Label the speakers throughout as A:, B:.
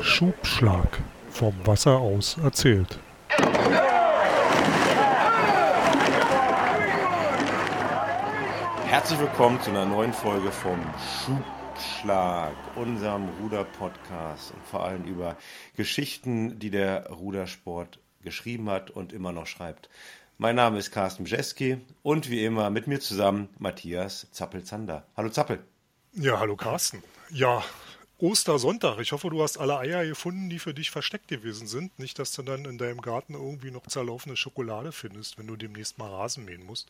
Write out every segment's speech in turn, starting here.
A: Schubschlag. Vom Wasser aus erzählt.
B: Herzlich willkommen zu einer neuen Folge vom Schubschlag, unserem Ruder-Podcast und vor allem über Geschichten, die der Rudersport geschrieben hat und immer noch schreibt. Mein Name ist Carsten Bjeski und wie immer mit mir zusammen Matthias Zappel-Zander. Hallo Zappel.
A: Ja, hallo Carsten. Ja, Ostersonntag. Ich hoffe, du hast alle Eier gefunden, die für dich versteckt gewesen sind. Nicht, dass du dann in deinem Garten irgendwie noch zerlaufene Schokolade findest, wenn du demnächst mal Rasen mähen musst.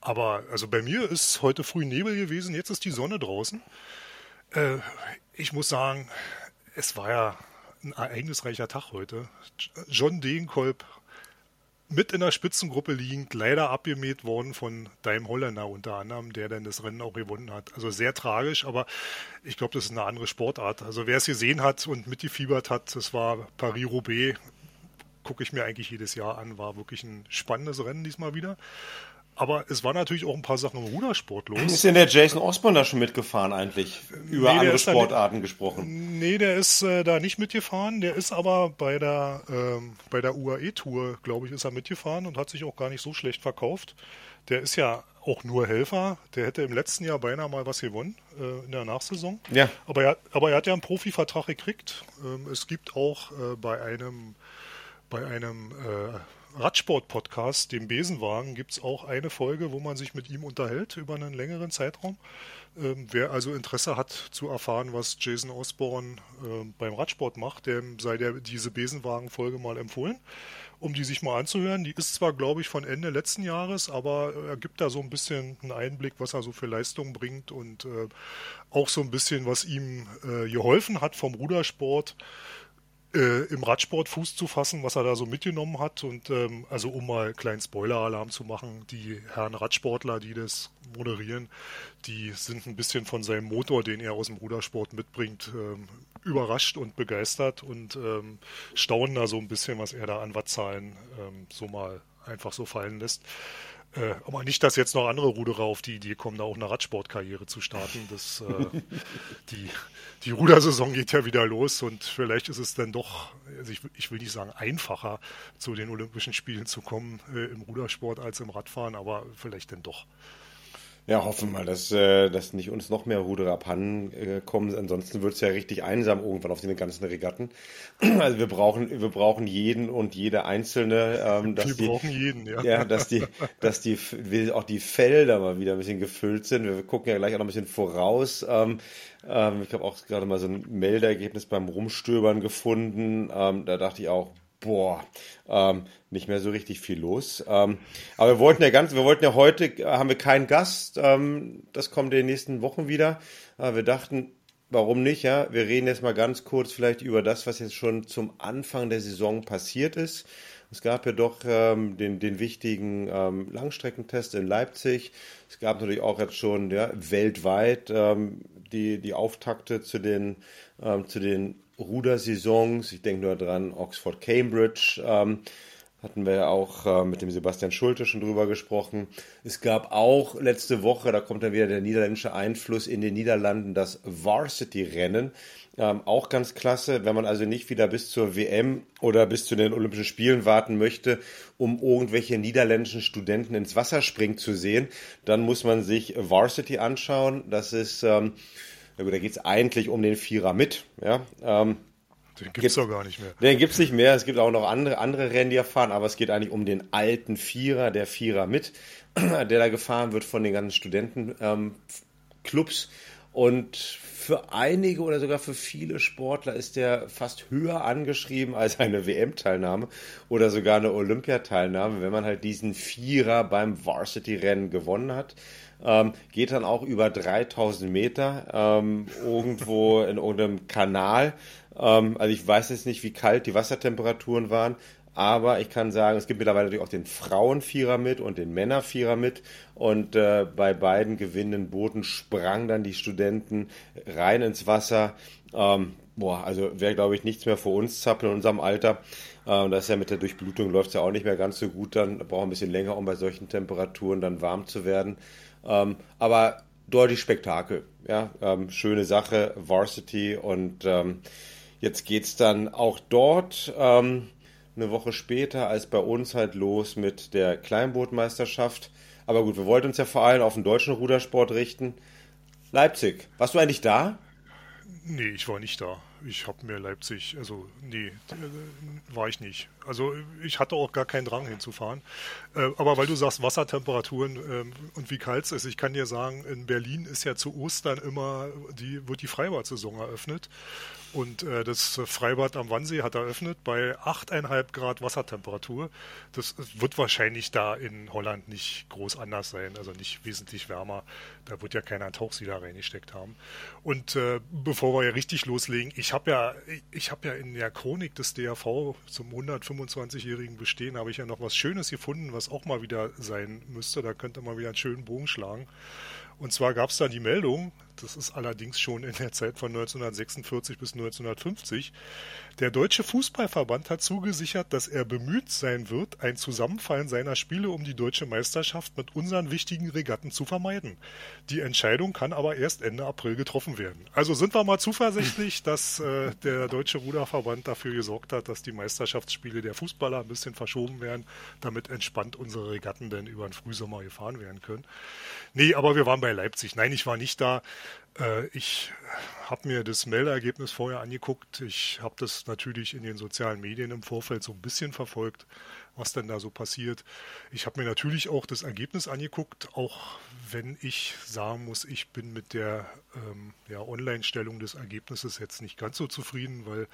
A: Aber also bei mir ist heute früh Nebel gewesen, jetzt ist die Sonne draußen. Äh, ich muss sagen, es war ja ein ereignisreicher Tag heute. John Degenkolb mit in der Spitzengruppe liegend, leider abgemäht worden von Daim Holländer unter anderem, der dann das Rennen auch gewonnen hat. Also sehr tragisch, aber ich glaube, das ist eine andere Sportart. Also wer es gesehen hat und mitgefiebert hat, das war Paris-Roubaix, gucke ich mir eigentlich jedes Jahr an, war wirklich ein spannendes Rennen diesmal wieder. Aber es war natürlich auch ein paar Sachen im Rudersport los.
B: Ist denn der Jason Osborne da schon mitgefahren eigentlich? Über nee, andere Sportarten
A: nicht,
B: gesprochen.
A: Nee, der ist äh, da nicht mitgefahren. Der ist aber bei der, ähm, bei der UAE-Tour, glaube ich, ist er mitgefahren und hat sich auch gar nicht so schlecht verkauft. Der ist ja auch nur Helfer. Der hätte im letzten Jahr beinahe mal was gewonnen äh, in der Nachsaison.
B: Ja.
A: Aber er, aber er hat ja einen Profivertrag gekriegt. Ähm, es gibt auch äh, bei einem, bei einem äh, Radsport-Podcast, dem Besenwagen, gibt es auch eine Folge, wo man sich mit ihm unterhält über einen längeren Zeitraum. Ähm, wer also Interesse hat zu erfahren, was Jason Osborne äh, beim Radsport macht, dem sei der, diese Besenwagen-Folge mal empfohlen, um die sich mal anzuhören. Die ist zwar, glaube ich, von Ende letzten Jahres, aber er gibt da so ein bisschen einen Einblick, was er so für Leistungen bringt und äh, auch so ein bisschen, was ihm äh, geholfen hat vom Rudersport äh, im Radsport Fuß zu fassen, was er da so mitgenommen hat. Und ähm, also um mal einen kleinen Spoiler-Alarm zu machen, die Herren Radsportler, die das moderieren, die sind ein bisschen von seinem Motor, den er aus dem Rudersport mitbringt, ähm, überrascht und begeistert und ähm, staunen da so ein bisschen, was er da an Wattzahlen ähm, so mal einfach so fallen lässt. Äh, aber nicht, dass jetzt noch andere Ruderer auf die Idee kommen, da auch eine Radsportkarriere zu starten. Das, äh, die, die Rudersaison geht ja wieder los und vielleicht ist es dann doch, also ich, ich, will nicht sagen einfacher, zu den Olympischen Spielen zu kommen äh, im Rudersport als im Radfahren, aber vielleicht dann doch.
B: Ja, hoffen wir mal, dass, äh, dass nicht uns noch mehr Ruderer abhanden äh, kommen. Ansonsten wird es ja richtig einsam irgendwann auf den ganzen Regatten. Also wir brauchen, wir brauchen jeden und jede einzelne.
A: Ähm, dass wir die, brauchen jeden, ja.
B: Ja, dass die, dass die, auch die Felder mal wieder ein bisschen gefüllt sind. Wir gucken ja gleich auch noch ein bisschen voraus. Ähm, ähm, ich habe auch gerade mal so ein Meldergebnis beim Rumstöbern gefunden. Ähm, da dachte ich auch, boah, ähm, nicht mehr so richtig viel los. Ähm, aber wir wollten ja ganz, wir wollten ja heute, äh, haben wir keinen Gast, ähm, das kommt in den nächsten Wochen wieder. Äh, wir dachten, warum nicht, ja? Wir reden jetzt mal ganz kurz vielleicht über das, was jetzt schon zum Anfang der Saison passiert ist. Es gab ja doch ähm, den, den wichtigen ähm, Langstreckentest in Leipzig. Es gab natürlich auch jetzt schon ja, weltweit ähm, die, die Auftakte zu den, ähm, zu den Rudersaisons. Ich denke nur dran, Oxford, Cambridge. Ähm, hatten wir ja auch äh, mit dem Sebastian Schulte schon drüber gesprochen. Es gab auch letzte Woche, da kommt dann wieder der niederländische Einfluss in den Niederlanden, das Varsity-Rennen. Ähm, auch ganz klasse, wenn man also nicht wieder bis zur WM oder bis zu den Olympischen Spielen warten möchte, um irgendwelche niederländischen Studenten ins Wasser springen zu sehen, dann muss man sich Varsity anschauen. Das ist ähm, na gut, da geht es eigentlich um den Vierer mit. Ja, ähm,
A: den gibt es doch gar nicht mehr.
B: Den gibt es nicht mehr. Es gibt auch noch andere, andere Rennen, die fahren, aber es geht eigentlich um den alten Vierer, der Vierer mit, der da gefahren wird von den ganzen Studentenclubs. Ähm, und für einige oder sogar für viele Sportler ist der fast höher angeschrieben als eine WM-Teilnahme oder sogar eine Olympiateilnahme, wenn man halt diesen Vierer beim Varsity-Rennen gewonnen hat. Ähm, geht dann auch über 3000 Meter ähm, irgendwo in irgendeinem Kanal. Ähm, also ich weiß jetzt nicht, wie kalt die Wassertemperaturen waren, aber ich kann sagen, es gibt mittlerweile natürlich auch den Frauenvierer mit und den Männervierer mit. Und äh, bei beiden gewinnenden Booten sprangen dann die Studenten rein ins Wasser. Ähm, boah, also wäre, glaube ich, nichts mehr für uns zappeln in unserem Alter. Ähm, das ist ja mit der Durchblutung läuft es ja auch nicht mehr ganz so gut. Dann braucht ein bisschen länger, um bei solchen Temperaturen dann warm zu werden. Ähm, aber deutlich Spektakel. Ja, ähm, schöne Sache, Varsity und ähm, jetzt es dann auch dort ähm, eine Woche später als bei uns halt los mit der Kleinbootmeisterschaft. Aber gut, wir wollten uns ja vor allem auf den deutschen Rudersport richten. Leipzig, warst du eigentlich da?
A: Nee, ich war nicht da. Ich habe mir Leipzig, also nee, äh, war ich nicht. Also ich hatte auch gar keinen Drang hinzufahren. Äh, aber weil du sagst Wassertemperaturen ähm, und wie kalt es ist, ich kann dir sagen, in Berlin ist ja zu Ostern immer, die, wird die Freibad-Saison eröffnet. Und äh, das Freibad am Wannsee hat eröffnet bei 8,5 Grad Wassertemperatur. Das wird wahrscheinlich da in Holland nicht groß anders sein, also nicht wesentlich wärmer. Da wird ja keiner Tauchsieder reingesteckt haben. Und äh, bevor wir ja richtig loslegen, ich habe ja, ich habe ja in der Chronik des DRV zum 125-jährigen Bestehen habe ich ja noch was Schönes gefunden, was auch mal wieder sein müsste. Da könnte man wieder einen schönen Bogen schlagen. Und zwar gab es da die Meldung, das ist allerdings schon in der Zeit von 1946 bis 1950, der Deutsche Fußballverband hat zugesichert, dass er bemüht sein wird, ein Zusammenfallen seiner Spiele um die deutsche Meisterschaft mit unseren wichtigen Regatten zu vermeiden. Die Entscheidung kann aber erst Ende April getroffen werden. Also sind wir mal zuversichtlich, dass äh, der Deutsche Ruderverband dafür gesorgt hat, dass die Meisterschaftsspiele der Fußballer ein bisschen verschoben werden, damit entspannt unsere Regatten dann über den Frühsommer gefahren werden können. Nee, aber wir waren bei Leipzig. Nein, ich war nicht da. Äh, ich habe mir das Meldergebnis vorher angeguckt. Ich habe das natürlich in den sozialen Medien im Vorfeld so ein bisschen verfolgt, was denn da so passiert. Ich habe mir natürlich auch das Ergebnis angeguckt, auch wenn ich sagen muss, ich bin mit der ähm, ja, Online-Stellung des Ergebnisses jetzt nicht ganz so zufrieden, weil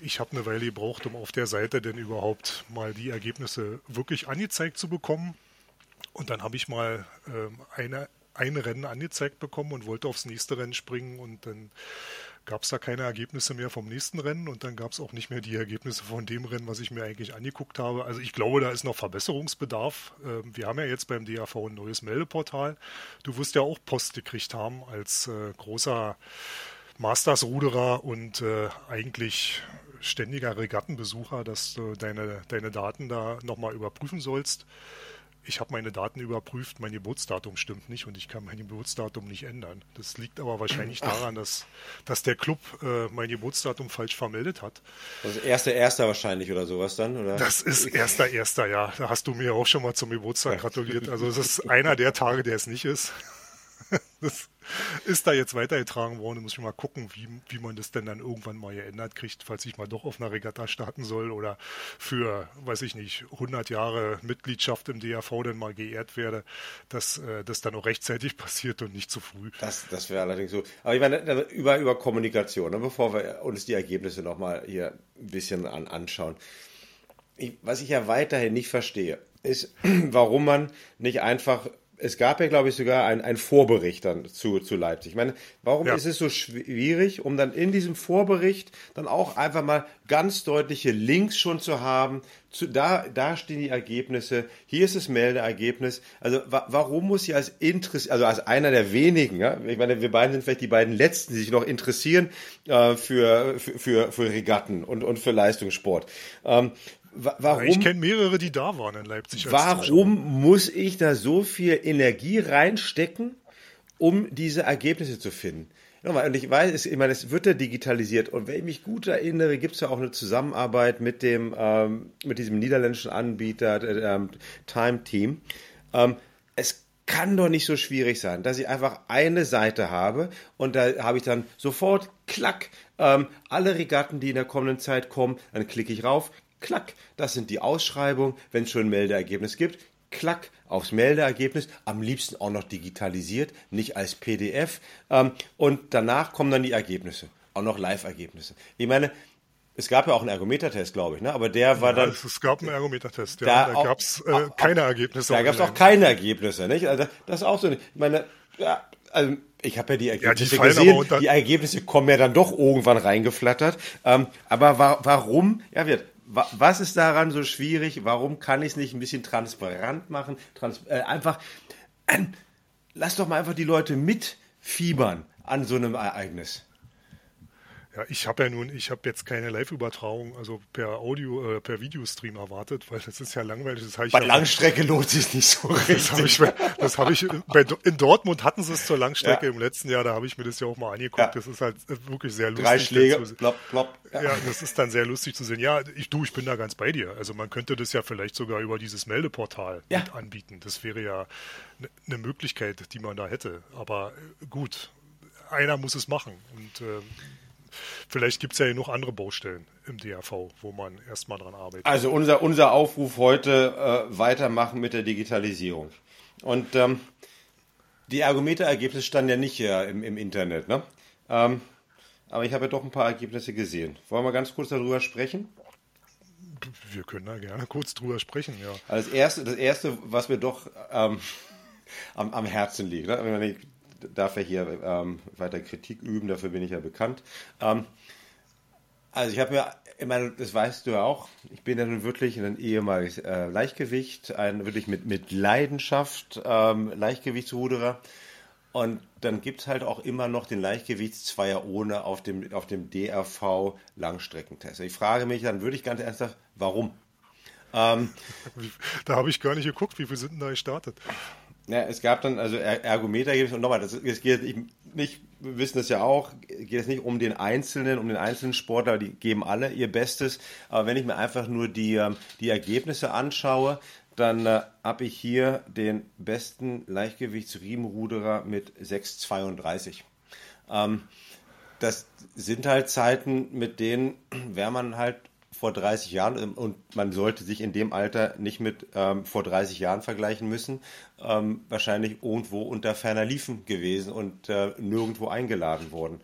A: ich habe eine Weile gebraucht, um auf der Seite denn überhaupt mal die Ergebnisse wirklich angezeigt zu bekommen. Und dann habe ich mal ähm, eine ein Rennen angezeigt bekommen und wollte aufs nächste Rennen springen und dann gab es da keine Ergebnisse mehr vom nächsten Rennen und dann gab es auch nicht mehr die Ergebnisse von dem Rennen, was ich mir eigentlich angeguckt habe. Also ich glaube, da ist noch Verbesserungsbedarf. Ähm, wir haben ja jetzt beim DAV ein neues Meldeportal. Du wirst ja auch Post gekriegt haben als äh, großer Masters-Ruderer und äh, eigentlich ständiger Regattenbesucher, dass du deine, deine Daten da nochmal überprüfen sollst ich habe meine Daten überprüft, mein Geburtsdatum stimmt nicht und ich kann mein Geburtsdatum nicht ändern. Das liegt aber wahrscheinlich daran, dass, dass der Club äh, mein Geburtsdatum falsch vermeldet hat.
B: Also erster erster wahrscheinlich oder sowas dann, oder?
A: Das ist erster erster, ja. Da hast du mir auch schon mal zum Geburtstag gratuliert. Also es ist einer der Tage, der es nicht ist. Das ist da jetzt weitergetragen worden. Da muss ich mal gucken, wie, wie man das denn dann irgendwann mal geändert kriegt, falls ich mal doch auf einer Regatta starten soll oder für, weiß ich nicht, 100 Jahre Mitgliedschaft im DAV dann mal geehrt werde, dass äh, das dann auch rechtzeitig passiert und nicht zu früh.
B: Das, das wäre allerdings so. Aber ich meine, über, über Kommunikation, ne, bevor wir uns die Ergebnisse nochmal hier ein bisschen an, anschauen. Ich, was ich ja weiterhin nicht verstehe, ist, warum man nicht einfach es gab ja, glaube ich, sogar einen Vorbericht dann zu, zu Leipzig. Ich meine, warum ja. ist es so schwierig, um dann in diesem Vorbericht dann auch einfach mal ganz deutliche Links schon zu haben? Zu, da, da stehen die Ergebnisse, hier ist das Meldeergebnis. Also wa warum muss ich als Interess also als einer der wenigen, ja? ich meine, wir beiden sind vielleicht die beiden Letzten, die sich noch interessieren äh, für, für, für, für Regatten und, und für Leistungssport. Ähm,
A: warum, ich kenne mehrere, die da waren in Leipzig.
B: Warum muss ich da so viel Energie reinstecken, um diese Ergebnisse zu finden? Und ich weiß, ich meine, es wird ja digitalisiert. Und wenn ich mich gut erinnere, gibt es ja auch eine Zusammenarbeit mit dem, ähm, mit diesem niederländischen Anbieter äh, ähm, Time Team. Ähm, es kann doch nicht so schwierig sein, dass ich einfach eine Seite habe und da habe ich dann sofort, klack, ähm, alle Regatten, die in der kommenden Zeit kommen, dann klicke ich rauf, klack, das sind die Ausschreibungen, wenn es schon ein Meldeergebnis gibt, klack aufs Meldeergebnis, am liebsten auch noch digitalisiert, nicht als PDF. Ähm, und danach kommen dann die Ergebnisse, auch noch Live-Ergebnisse. Ich meine, es gab ja auch einen Ergometertest, glaube ich, ne? aber der war ja, dann.
A: Es gab einen Ergometertest, ja. Da, da gab es äh, keine Ergebnisse.
B: Da gab es auch keine Ergebnisse, nicht? Also, das ist auch so. Ich meine, ja, also ich habe ja die Ergebnisse ja, die gesehen. Die Ergebnisse kommen ja dann doch irgendwann reingeflattert. Ähm, aber wa warum? Ja, wird was ist daran so schwierig? Warum kann ich es nicht ein bisschen transparent machen? Trans äh, einfach, äh, lass doch mal einfach die Leute mitfiebern an so einem Ereignis.
A: Ja, ich habe ja nun, ich habe jetzt keine Live-Übertragung, also per Audio, äh, per Videostream erwartet, weil das ist ja langweilig. Das
B: bei ja, Langstrecke lohnt sich nicht so
A: richtig. Das habe ich, hab ich bei, in Dortmut hatten sie es zur Langstrecke ja. im letzten Jahr, da habe ich mir das ja auch mal angeguckt. Ja. Das ist halt wirklich sehr lustig.
B: Drei Schläge, plopp,
A: plopp. Ja. ja. das ist dann sehr lustig zu sehen. Ja, ich du, ich bin da ganz bei dir. Also man könnte das ja vielleicht sogar über dieses Meldeportal mit anbieten. Das wäre ja eine ne Möglichkeit, die man da hätte. Aber äh, gut, einer muss es machen und äh, vielleicht gibt es ja noch andere Baustellen im DRV, wo man erstmal dran arbeitet.
B: Also unser, unser Aufruf heute, äh, weitermachen mit der Digitalisierung. Und ähm, die Ergometer-Ergebnisse standen ja nicht hier im, im Internet, ne? Ähm, aber ich habe ja doch ein paar Ergebnisse gesehen. Wollen wir ganz kurz darüber sprechen?
A: Wir können da gerne kurz drüber sprechen, ja.
B: Also das erste, das erste, was mir doch ähm, am, am Herzen liegt, ne? Darf er hier ähm, weiter Kritik üben, dafür bin ich ja bekannt. Ähm, also ich habe mir, ich meine, das weißt du ja auch, ich bin ja nun wirklich ein ehemaliges äh, Leichtgewicht, ein wirklich mit, mit Leidenschaft ähm, Leichtgewichtsruderer. Und dann gibt es halt auch immer noch den Leichtgewichtszweier ohne auf dem, auf dem DRV Langstreckentest. Ich frage mich dann würde ich ganz ernsthaft, warum?
A: Ähm, da habe ich gar nicht geguckt, wie viele sind denn da gestartet?
B: Ja, es gab dann also Ergometer und nochmal, das, das geht nicht, wir wissen das ja auch, geht es nicht um den Einzelnen, um den einzelnen Sportler, die geben alle ihr Bestes. Aber wenn ich mir einfach nur die, ähm, die Ergebnisse anschaue, dann äh, habe ich hier den besten Leichtgewichtsriemenruderer mit 6,32. Ähm, das sind halt Zeiten, mit denen wäre man halt vor 30 Jahren ähm, und man sollte sich in dem Alter nicht mit ähm, vor 30 Jahren vergleichen müssen, ähm, wahrscheinlich irgendwo unter ferner Liefen gewesen und äh, nirgendwo eingeladen worden.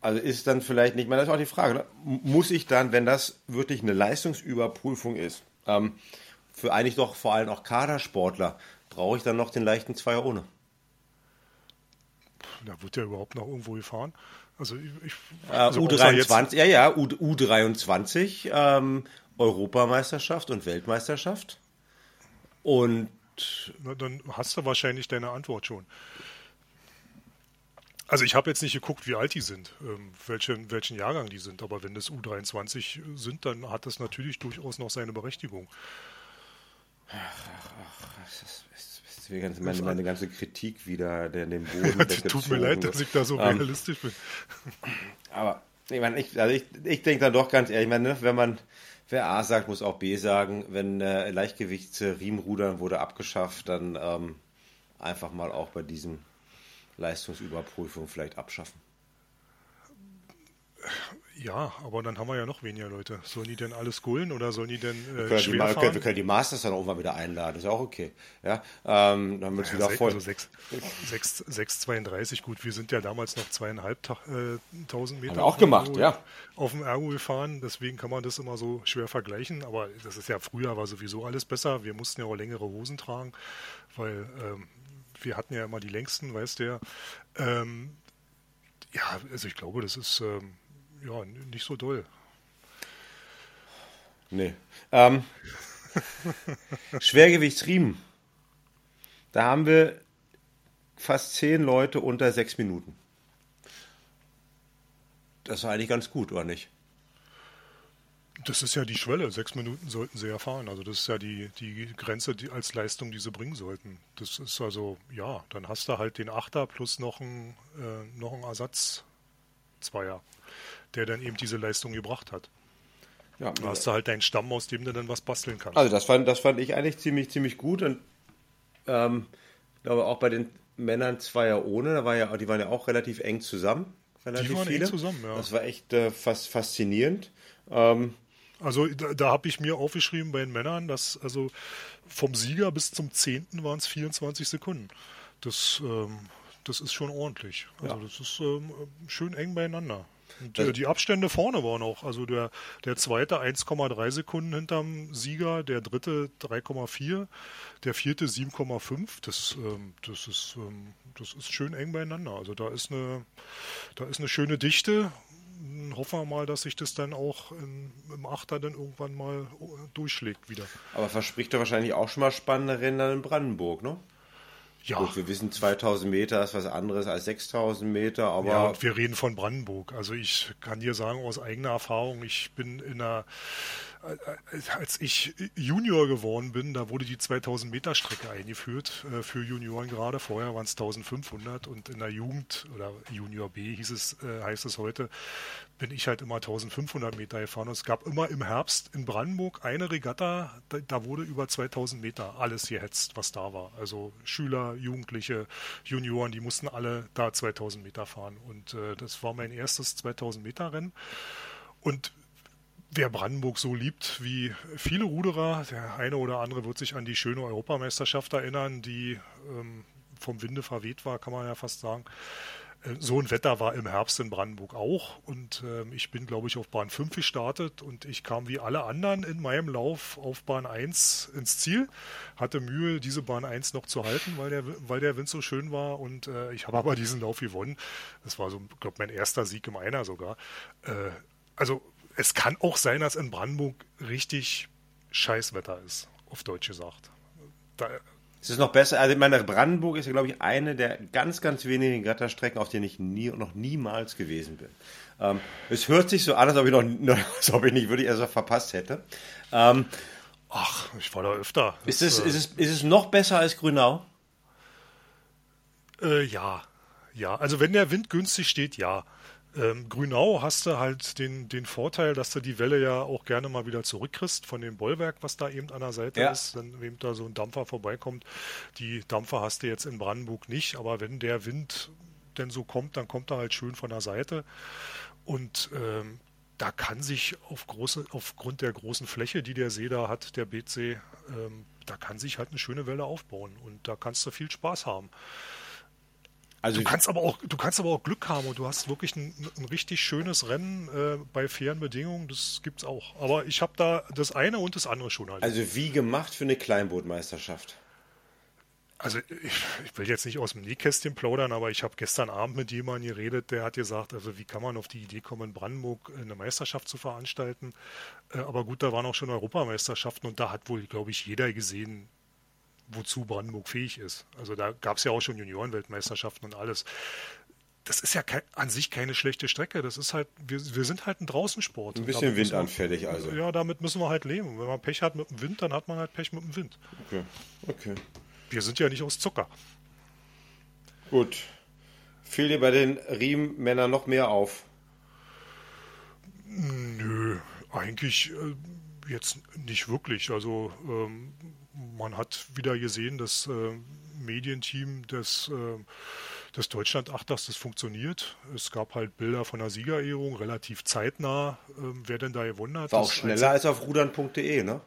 B: Also ist dann vielleicht nicht mehr, das ist auch die Frage, ne? muss ich dann, wenn das wirklich eine Leistungsüberprüfung ist, ähm, für eigentlich doch vor allem auch Kadersportler, brauche ich dann noch den leichten Zweier ohne?
A: Da wird ja überhaupt noch irgendwo gefahren. Also ich,
B: also U23, ja, ja, U, U23, ähm, Europameisterschaft und Weltmeisterschaft. Und
A: Na, dann hast du wahrscheinlich deine Antwort schon. Also ich habe jetzt nicht geguckt, wie alt die sind, ähm, welchen, welchen Jahrgang die sind, aber wenn das U23 sind, dann hat das natürlich durchaus noch seine Berechtigung.
B: Ach, ach, ach, das ist, Jetzt meine, meine ganze Kritik wieder der den Boden
A: Tut mir leid, dass ich da so ähm, realistisch bin.
B: Aber ich meine, ich, also ich, ich denke dann doch ganz ehrlich, ich meine, ne, wenn man wer A sagt, muss auch B sagen. Wenn äh, Leichtgewichtsriemenrudern wurde abgeschafft, dann ähm, einfach mal auch bei diesem Leistungsüberprüfung vielleicht abschaffen.
A: Ja, aber dann haben wir ja noch weniger Leute. Sollen die denn alles holen oder sollen die denn
B: äh, wir, können die, fahren? wir können die Masters dann auch mal wieder einladen, ist ja auch okay. Ja, ähm, dann wird es
A: ja, wieder voll. Also 6, 6, 6,32, gut, wir sind ja damals noch zweieinhalb äh, tausend Meter. Haben
B: wir auch gemacht, ja.
A: Auf dem Ergo gefahren, deswegen kann man das immer so schwer vergleichen, aber das ist ja früher war sowieso alles besser. Wir mussten ja auch längere Hosen tragen, weil ähm, wir hatten ja immer die längsten, weißt du ja. Ähm, ja, also ich glaube, das ist ähm, ja, nicht so doll.
B: Nee. Ähm, Schwergewichtsriemen. Da haben wir fast zehn Leute unter sechs Minuten. Das war eigentlich ganz gut, oder nicht?
A: Das ist ja die Schwelle. Sechs Minuten sollten sie erfahren. Also das ist ja die, die Grenze die als Leistung, die sie bringen sollten. Das ist also, ja, dann hast du halt den Achter plus noch ein, äh, noch ein Ersatz-Zweier der dann eben diese Leistung gebracht hat. Ja, da hast du halt deinen Stamm, aus dem du dann was basteln kannst.
B: Also das fand, das fand ich eigentlich ziemlich, ziemlich gut und ähm, glaube auch bei den Männern Zweier ohne, da war ja, die waren ja auch relativ eng zusammen. Relativ die waren viele. eng zusammen, ja. Das war echt äh, fast faszinierend. Ähm,
A: also da, da habe ich mir aufgeschrieben bei den Männern, dass also vom Sieger bis zum 10. waren es 24 Sekunden. Das, ähm, das ist schon ordentlich. Also ja. das ist ähm, schön eng beieinander. Äh, die Abstände vorne waren auch. Also der, der zweite 1,3 Sekunden hinterm Sieger, der dritte 3,4, der vierte 7,5. Das, ähm, das, ist, ähm, das ist schön eng beieinander. Also da ist eine, da ist eine schöne Dichte. Hoffen wir mal, dass sich das dann auch in, im Achter dann irgendwann mal äh, durchschlägt wieder.
B: Aber verspricht er wahrscheinlich auch schon mal spannende Rennen in Brandenburg, ne? Ja. Gut, wir wissen, 2000 Meter ist was anderes als 6000 Meter, aber. Ja,
A: und wir reden von Brandenburg. Also ich kann dir sagen aus eigener Erfahrung, ich bin in einer als ich Junior geworden bin, da wurde die 2000 Meter Strecke eingeführt äh, für Junioren gerade. Vorher waren es 1500 und in der Jugend oder Junior B hieß es, äh, heißt es heute, bin ich halt immer 1500 Meter gefahren. Und es gab immer im Herbst in Brandenburg eine Regatta, da, da wurde über 2000 Meter alles gehetzt, was da war. Also Schüler, Jugendliche, Junioren, die mussten alle da 2000 Meter fahren. Und äh, das war mein erstes 2000 Meter Rennen. Und wer Brandenburg so liebt wie viele Ruderer, der eine oder andere wird sich an die schöne Europameisterschaft erinnern, die ähm, vom Winde verweht war, kann man ja fast sagen. Äh, so ein Wetter war im Herbst in Brandenburg auch und äh, ich bin, glaube ich, auf Bahn 5 gestartet und ich kam wie alle anderen in meinem Lauf auf Bahn 1 ins Ziel, hatte Mühe, diese Bahn 1 noch zu halten, weil der, weil der Wind so schön war und äh, ich habe aber diesen Lauf gewonnen. Das war so, glaube mein erster Sieg im Einer sogar. Äh, also es kann auch sein, dass in Brandenburg richtig Scheißwetter ist, auf Deutsch gesagt.
B: Da, es ist noch besser, also ich meine, Brandenburg ist ja, glaube ich, eine der ganz, ganz wenigen Gatterstrecken, auf denen ich nie, noch niemals gewesen bin. Ähm, es hört sich so an, als ob ich noch, als ob ich nicht wirklich erst verpasst hätte. Ähm,
A: Ach, ich war da öfter.
B: Ist es, äh, ist, es, ist es noch besser als Grünau?
A: Äh, ja, ja. Also wenn der Wind günstig steht, ja. Ähm, Grünau hast du halt den, den Vorteil, dass du die Welle ja auch gerne mal wieder zurückkriegst von dem Bollwerk, was da eben an der Seite ja. ist, wenn eben da so ein Dampfer vorbeikommt. Die Dampfer hast du jetzt in Brandenburg nicht, aber wenn der Wind denn so kommt, dann kommt er halt schön von der Seite. Und ähm, da kann sich auf große, aufgrund der großen Fläche, die der See da hat, der BC, ähm, da kann sich halt eine schöne Welle aufbauen und da kannst du viel Spaß haben. Also du kannst aber auch, du kannst aber auch Glück haben und du hast wirklich ein, ein richtig schönes Rennen äh, bei fairen Bedingungen. Das gibt's auch. Aber ich habe da das eine und das andere schon
B: halt. Also wie gemacht für eine Kleinbootmeisterschaft?
A: Also ich, ich, will jetzt nicht aus dem Nähkästchen plaudern, aber ich habe gestern Abend mit jemandem geredet, der hat gesagt, also wie kann man auf die Idee kommen, in Brandenburg eine Meisterschaft zu veranstalten. Äh, aber gut, da waren auch schon Europameisterschaften und da hat wohl, glaube ich, jeder gesehen, wozu Brandenburg fähig ist. Also da gab es ja auch schon Juniorenweltmeisterschaften und alles. Das ist ja kein, an sich keine schlechte Strecke. Das ist halt, wir, wir sind halt ein Draußensport.
B: Ein bisschen windanfällig
A: wir,
B: also.
A: Ja, damit müssen wir halt leben. Wenn man Pech hat mit dem Wind, dann hat man halt Pech mit dem Wind.
B: Okay, okay.
A: Wir sind ja nicht aus Zucker.
B: Gut. Fiel dir bei den Riemenmännern noch mehr auf?
A: Nö, eigentlich äh, jetzt nicht wirklich. Also ähm, man hat wieder gesehen, das äh, Medienteam des, äh, des Deutschlandachters, das funktioniert. Es gab halt Bilder von der Siegerehrung, relativ zeitnah, äh, wer denn da gewonnen hat.
B: War auch schneller als auf rudern.de, ne?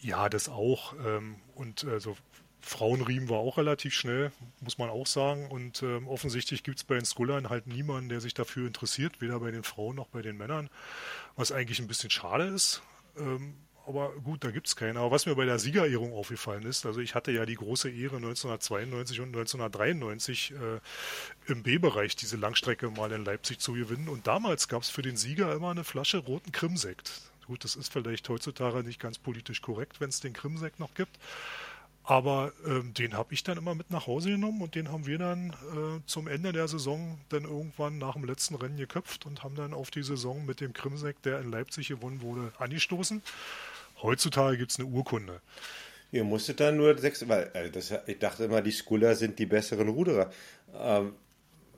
A: Ja, das auch. Ähm, und also Frauenriemen war auch relativ schnell, muss man auch sagen. Und ähm, offensichtlich gibt es bei den Skullern halt niemanden, der sich dafür interessiert, weder bei den Frauen noch bei den Männern, was eigentlich ein bisschen schade ist. Ähm, aber gut, da gibt es keine. Aber was mir bei der Siegerehrung aufgefallen ist, also ich hatte ja die große Ehre 1992 und 1993 äh, im B-Bereich diese Langstrecke mal in Leipzig zu gewinnen. Und damals gab es für den Sieger immer eine Flasche roten Krimsekt. Gut, das ist vielleicht heutzutage nicht ganz politisch korrekt, wenn es den Krimsekt noch gibt. Aber ähm, den habe ich dann immer mit nach Hause genommen und den haben wir dann äh, zum Ende der Saison dann irgendwann nach dem letzten Rennen geköpft und haben dann auf die Saison mit dem Krimsekt, der in Leipzig gewonnen wurde, angestoßen. Heutzutage gibt es eine Urkunde.
B: Ihr musstet dann nur sechs, weil also das, ich dachte immer, die Skuller sind die besseren Ruderer. Ähm,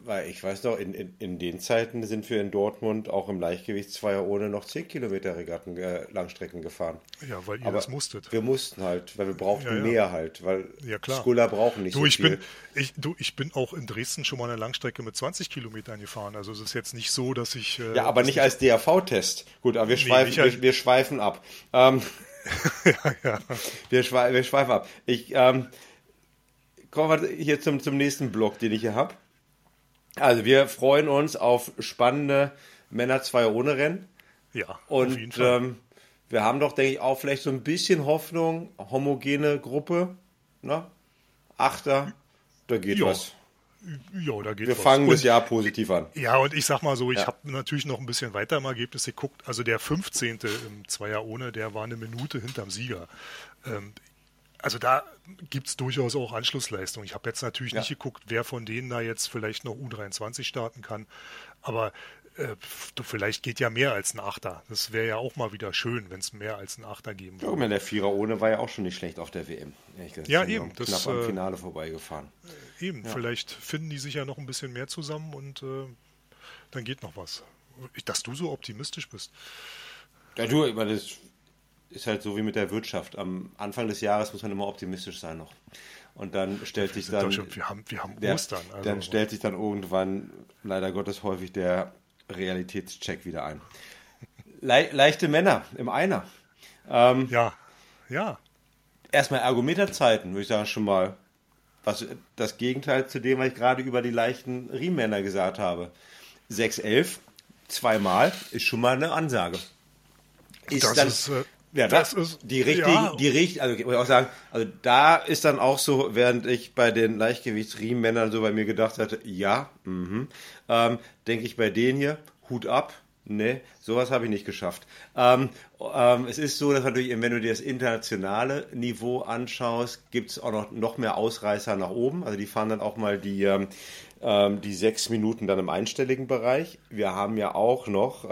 B: weil ich weiß noch, in, in, in, den Zeiten sind wir in Dortmund auch im Leichtgewichtszweier ohne noch 10 Kilometer Regatten, äh, Langstrecken gefahren.
A: Ja, weil ihr Aber das musstet.
B: Wir mussten halt, weil wir brauchten ja, ja. mehr halt, weil
A: ja, klar.
B: Skuller brauchen nicht
A: du, so ich viel. Bin, ich, du, ich bin auch in Dresden schon mal eine Langstrecke mit 20 Kilometern gefahren. Also es ist jetzt nicht so, dass ich...
B: Äh, ja, aber nicht als DAV-Test. Gut, aber wir, nee, schweifen, wir, wir, schweifen ab. Ähm, ja, ja. Wir, schweifen, wir schweifen ab. Ich ähm, komme hier zum, zum nächsten Block, den ich hier habe. Also wir freuen uns auf spannende Männer zwei ohne Rennen.
A: Ja,
B: und auf jeden Fall. Ähm, wir haben doch, denke ich, auch vielleicht so ein bisschen Hoffnung, homogene Gruppe, ne? Achter, da geht
A: ja.
B: was.
A: Ja, da geht
B: Wir was. fangen und, das Jahr positiv an.
A: Ja, und ich sag mal so, ich ja. habe natürlich noch ein bisschen weiter im Ergebnis geguckt. Also der 15. im Zweier ohne, der war eine Minute hinterm Sieger. Ähm, also da gibt es durchaus auch Anschlussleistung. Ich habe jetzt natürlich
B: Ja.
A: nicht geguckt, wer von denen da jetzt vielleicht noch U23 starten kann, aber äh, vielleicht geht ja mehr als ein Achter. Das wäre ja auch mal wieder schön, wenn es mehr als ein Achter geben
B: Ja,
A: würde.
B: mal, der Vierer ohne war ja auch schon nicht schlecht auf der WM.
A: Ja, eben, das,
B: Knapp am
A: äh,
B: Finale vorbeigefahren.
A: Eben, vielleicht finden die sich ja noch ein bisschen mehr zusammen und äh, dann geht noch was. Dass du so optimistisch bist.
B: Ja, du, ich meine, das ist halt so wie mit der Wirtschaft. Am Anfang des Jahres muss man immer optimistisch sein noch. Und dann stellt sich dann,
A: schon, wir haben, wir haben
B: der,
A: Ostern. Also,
B: dann stellt sich dann irgendwann leider Gottes häufig der Realitätscheck wieder ein. Le leichte Männer im Einer. Ähm,
A: ja, ja.
B: erstmal Ergometerzeiten, würde ich sagen, schon mal. Was das Gegenteil zu dem, was ich gerade über die leichten Riemenmänner gesagt habe. 611, zweimal, ist schon mal eine Ansage. Ist
A: Das
B: dann,
A: ist, äh,
B: ja,
A: das
B: das
A: ist-
B: die richtige,
A: ja.
B: die richtig, also ich muss auch sagen, also da ist dann auch so, während ich bei den Leichtgewichtsriemenmännern so bei mir gedacht hatte, ja, mhm, ähm, denke ich bei denen hier, Hut ab, ne, sowas habe ich nicht geschafft. Ähm, ähm, es ist so, dass natürlich, wenn du dir das internationale Niveau anschaust, gibt es auch noch, noch mehr Ausreißer nach oben. Also die fahren dann auch mal die, ähm, ähm, die sechs Minuten dann im einstelligen Bereich. Wir haben ja auch noch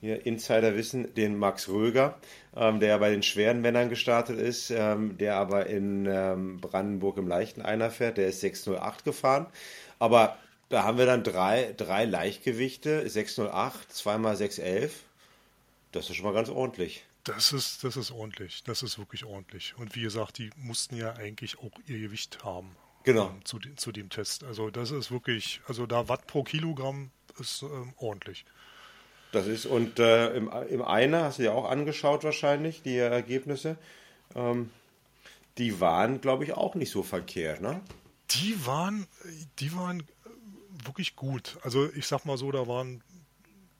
B: hier Insiderwissen den Max Röger, ähm, der ja bei den schweren Männern gestartet ist, ähm, der aber in ähm, Brandenburg im leichten Einer fährt. Der ist 608 gefahren. Aber da haben wir dann drei, drei Leichtgewichte, 608, zweimal 611. Das ist schon mal ganz ordentlich.
A: Das ist, das ist ordentlich. Das ist wirklich ordentlich. Und wie gesagt, die mussten ja eigentlich auch ihr Gewicht haben.
B: Genau.
A: ähm, Zu, zu dem Test. Also das ist wirklich, also da Watt pro Kilogramm ist ähm, ordentlich.
B: Das ist, und äh, im, im Einer, hast du ja auch angeschaut wahrscheinlich, die Ergebnisse, ähm, die waren, glaube ich, auch nicht so verkehrt, ne?
A: Die waren, die waren wirklich gut. Also ich sag mal so, da waren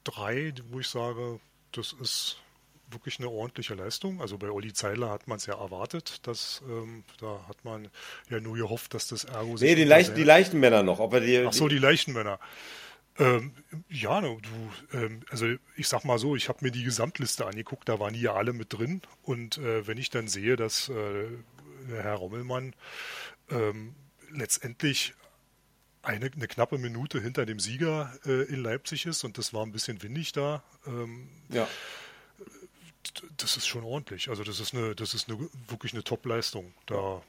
A: drei, wo ich sage, das ist wirklich eine ordentliche Leistung. Also bei Olli Zeiler hat man es ja erwartet, dass ähm, da hat man ja nur gehofft, dass das Ergo
B: Nee, die, leicht, die leichten Männer noch. Ob er die,
A: Ach so, die leichten Männer. Ähm, ja, du, ähm, also ich sag mal so, ich habe mir die Gesamtliste angeguckt, da waren die ja alle mit drin. Und äh, wenn ich dann sehe, dass äh, Herr Rommelmann ähm, letztendlich eine, eine knappe Minute hinter dem Sieger äh, in Leipzig ist und das war ein bisschen windig da, ähm,
B: ja.
A: das ist schon ordentlich. Also das ist eine, das ist eine wirklich eine Top-Leistung. Da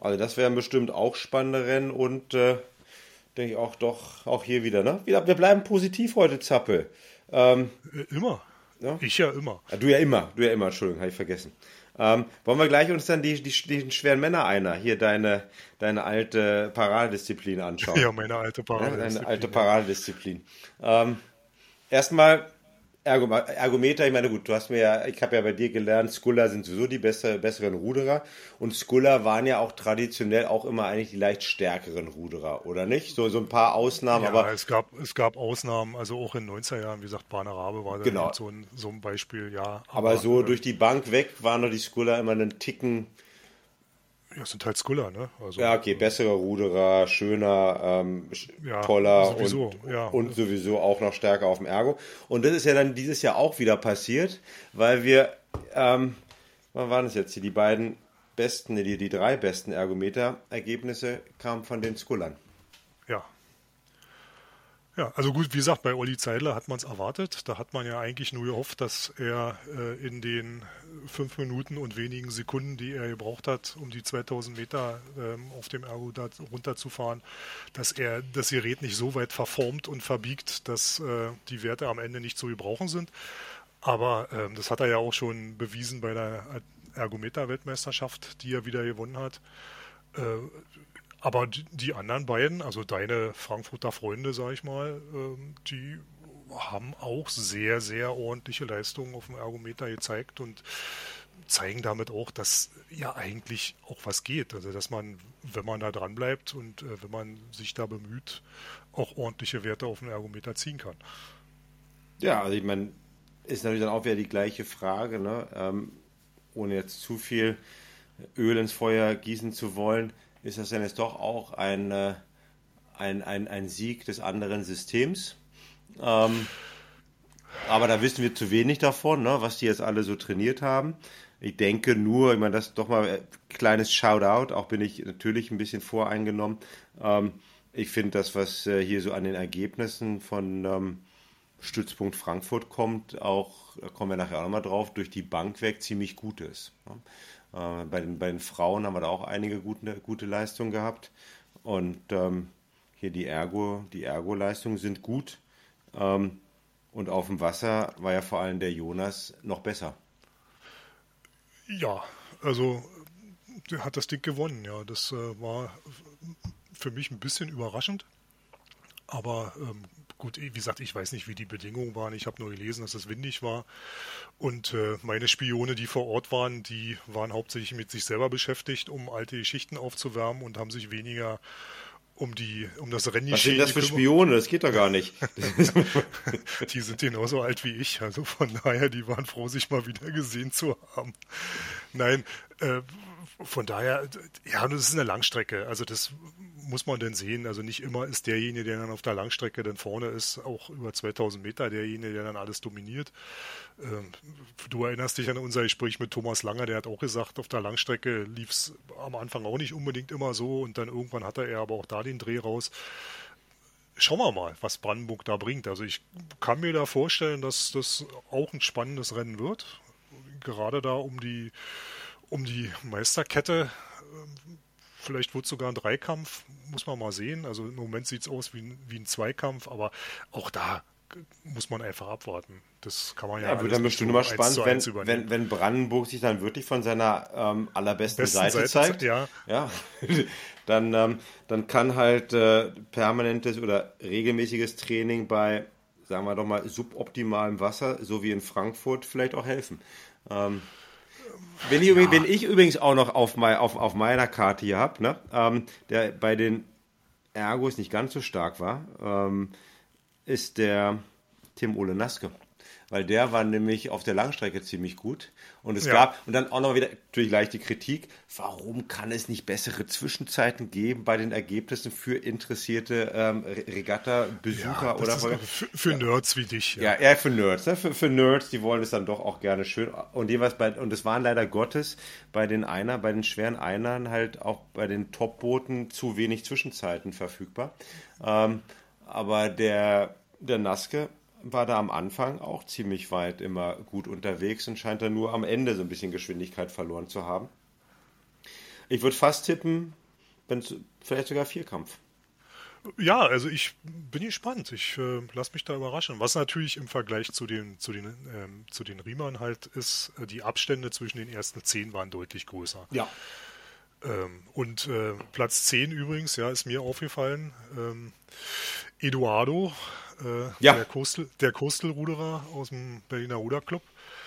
B: Also das wären bestimmt auch spannende Rennen und äh, denke ich auch doch, auch hier wieder, ne? Wieder, wir bleiben positiv heute, Zappel. Ähm,
A: äh, immer.
B: Ja.
A: Ich ja immer.
B: ja, du ja immer, du ja immer, Entschuldigung, habe ich vergessen. Ähm, wollen wir gleich uns dann die, die, die schweren Männer einer, hier deine, deine alte Paradedisziplin anschauen?
A: Ja, meine alte
B: Ja,
A: Parade.
B: eine alte Paradedisziplin. Ähm, erstmal Ergo Ergometer, ich meine, gut, du hast mir ja, ich habe ja bei dir gelernt, Skuller sind sowieso die beste, besseren Ruderer und Skuller waren ja auch traditionell auch immer eigentlich die leicht stärkeren Ruderer, oder nicht? So, so ein paar Ausnahmen,
A: Ja,
B: aber
A: es gab, es gab Ausnahmen, also auch in den 90er Jahren, wie gesagt, Bana Rabe war da
B: Genau.
A: so, ein, so ein Beispiel, ja.
B: aber so
A: äh,
B: durch die Bank weg waren doch die Skuller immer einen Ticken,
A: Ja, es sind halt Skuller, ne? Also,
B: ja okay, bessere Ruderer, schöner, ähm,
A: Ja,
B: toller
A: sowieso,
B: und,
A: ja.
B: und sowieso auch noch stärker auf dem Ergo. Und das ist ja dann dieses Jahr auch wieder passiert, weil wir, ähm, wann waren es jetzt hier, die beiden besten, die, die drei besten Ergometer-Ergebnisse kamen von den Skullern.
A: Ja. Also gut, wie gesagt, bei Olli Zeidler hat man es erwartet. Da hat man ja eigentlich nur gehofft, dass er äh, in den fünf Minuten und wenigen Sekunden, die er gebraucht hat, um die 2000 Meter ähm, auf dem Ergo da runterzufahren, dass er das Gerät nicht so weit verformt und verbiegt, dass äh, die Werte am Ende nicht zu gebrauchen sind. Aber ähm, das hat er ja auch schon bewiesen bei der Ergometer-Weltmeisterschaft, die er wieder gewonnen hat. Aber die, die anderen beiden, also deine Frankfurter Freunde, sag ich mal, ähm, die haben auch sehr, sehr ordentliche Leistungen auf dem Ergometer gezeigt und zeigen damit auch, dass ja eigentlich auch was geht. Also dass man, wenn man da dran bleibt und äh, wenn man sich da bemüht, auch ordentliche Werte auf dem Ergometer ziehen kann.
B: Ja, also ich meine, ist natürlich dann auch wieder die gleiche Frage, ne? ähm, ohne jetzt zu viel Öl ins Feuer gießen zu wollen, ist das denn jetzt doch auch ein, äh, ein, ein, ein Sieg des anderen Systems? Ähm, aber da wissen wir zu wenig davon, ne, was die jetzt alle so trainiert haben. ich denke nur, ich meine, das ist doch mal ein kleines Shoutout, auch bin ich natürlich ein bisschen voreingenommen. Ähm, ich finde das, was äh, hier so an den Ergebnissen von ähm, Stützpunkt Frankfurt kommt, auch, da kommen wir nachher auch nochmal drauf, durch die Bank weg ziemlich gut ist. Ja. Äh, bei, den, bei den Frauen haben wir da auch einige gute, gute Leistungen gehabt. Und ähm, hier die Ergo, die Ergo-Leistungen sind gut. Ähm, und auf dem Wasser war ja vor allem der Jonas noch besser.
A: Ja, also der hat das Ding gewonnen, ja. Das äh, war für mich ein bisschen überraschend. Aber ähm, gut, wie gesagt, ich weiß nicht, wie die Bedingungen waren. Ich habe nur gelesen, dass es windig war. Und äh, meine Spione, die vor Ort waren, die waren hauptsächlich mit sich selber beschäftigt, um alte Geschichten aufzuwärmen und haben sich weniger um die um das Rennen
B: Was sind das für Spione? Das geht doch gar nicht.
A: die sind genauso alt wie ich, also von daher, die waren froh, sich mal wieder gesehen zu haben. Nein, äh, von daher, ja, das ist eine Langstrecke. Also das muss man denn sehen. Also nicht immer ist derjenige, der dann auf der Langstrecke dann vorne ist, auch über 2000 Meter derjenige, der dann alles dominiert. Ähm, du erinnerst dich an unser Gespräch mit Thomas Langer, der hat auch gesagt, auf der Langstrecke lief es am Anfang auch nicht unbedingt immer so und dann irgendwann hatte er aber auch da den Dreh raus. Schauen wir mal, was Brandenburg da bringt. Also ich kann mir da vorstellen, dass das auch ein spannendes Rennen wird. Gerade da um die, um die Meisterkette Vielleicht wird es sogar ein Dreikampf, muss man mal sehen. Also im Moment sieht es aus wie ein, wie ein Zweikampf, aber auch da muss man einfach abwarten. Das kann man ja.
B: Ja, wird dann bestimmt immer spannend, wenn, wenn, wenn Brandenburg sich dann wirklich von seiner ähm, allerbesten Seite, Seite, zeigt.
A: Ja.
B: ja dann, ähm, dann kann halt äh, permanentes oder regelmäßiges Training bei, sagen wir doch mal, suboptimalem Wasser, so wie in Frankfurt, vielleicht auch helfen. Ähm, wenn ich, ja. übrigens, wenn ich übrigens auch noch auf, mein, auf, auf meiner Karte hier habe, ne, ähm, der bei den Ergos nicht ganz so stark war, ähm, ist der Tim Ole Naske weil der war nämlich auf der Langstrecke ziemlich gut. Und es ja. gab, und dann auch noch wieder natürlich gleich die Kritik, warum kann es nicht bessere Zwischenzeiten geben bei den Ergebnissen für interessierte ähm, Regatta-Besucher ja, oder
A: für, für, Nerds wie dich.
B: Ja, ja, für Nerds. Ne? Für, für, Nerds, die wollen es dann doch auch gerne schön. Und jeweils bei, und es waren leider Gottes bei den Einer, bei den schweren Einern halt auch bei den Top-Booten zu wenig Zwischenzeiten verfügbar. Ähm, aber der, der Naske war da am Anfang auch ziemlich weit immer gut unterwegs und scheint da nur am Ende so ein bisschen Geschwindigkeit verloren zu haben. Ich würde fast tippen, wenn vielleicht sogar Vierkampf.
A: Ja, also ich bin gespannt. Ich äh, lasse mich da überraschen. Was natürlich im Vergleich zu den, zu den, ähm, zu den Riemern halt ist, äh, die Abstände zwischen den ersten zehn waren deutlich größer.
B: Ja.
A: Ähm, und äh, Platz 10 übrigens, ja, ist mir aufgefallen. Ähm, Eduardo äh, ja. der, Coastal, der Coastal-Ruderer aus dem Berliner Ruderclub.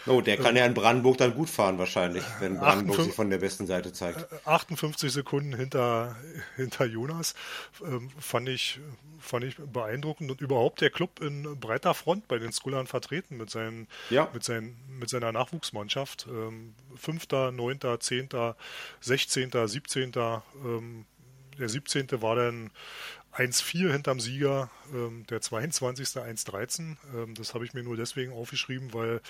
B: Oh, der kann ja in Brandenburg dann gut fahren wahrscheinlich, wenn Brandenburg 58, sich von der besten Seite zeigt.
A: 58 äh, Sekunden hinter, hinter Jonas ähm, fand, ich, fand ich beeindruckend und überhaupt der Club in breiter Front bei den Skullern vertreten mit, seinen, ja. mit, seinen, mit seiner Nachwuchsmannschaft. Ähm, 5., 9., 10., 16., 17. Ähm, der 17. war dann 1,4 hinterm Sieger, ähm, der 22. 1,13. Ähm, das habe ich mir nur deswegen aufgeschrieben, weil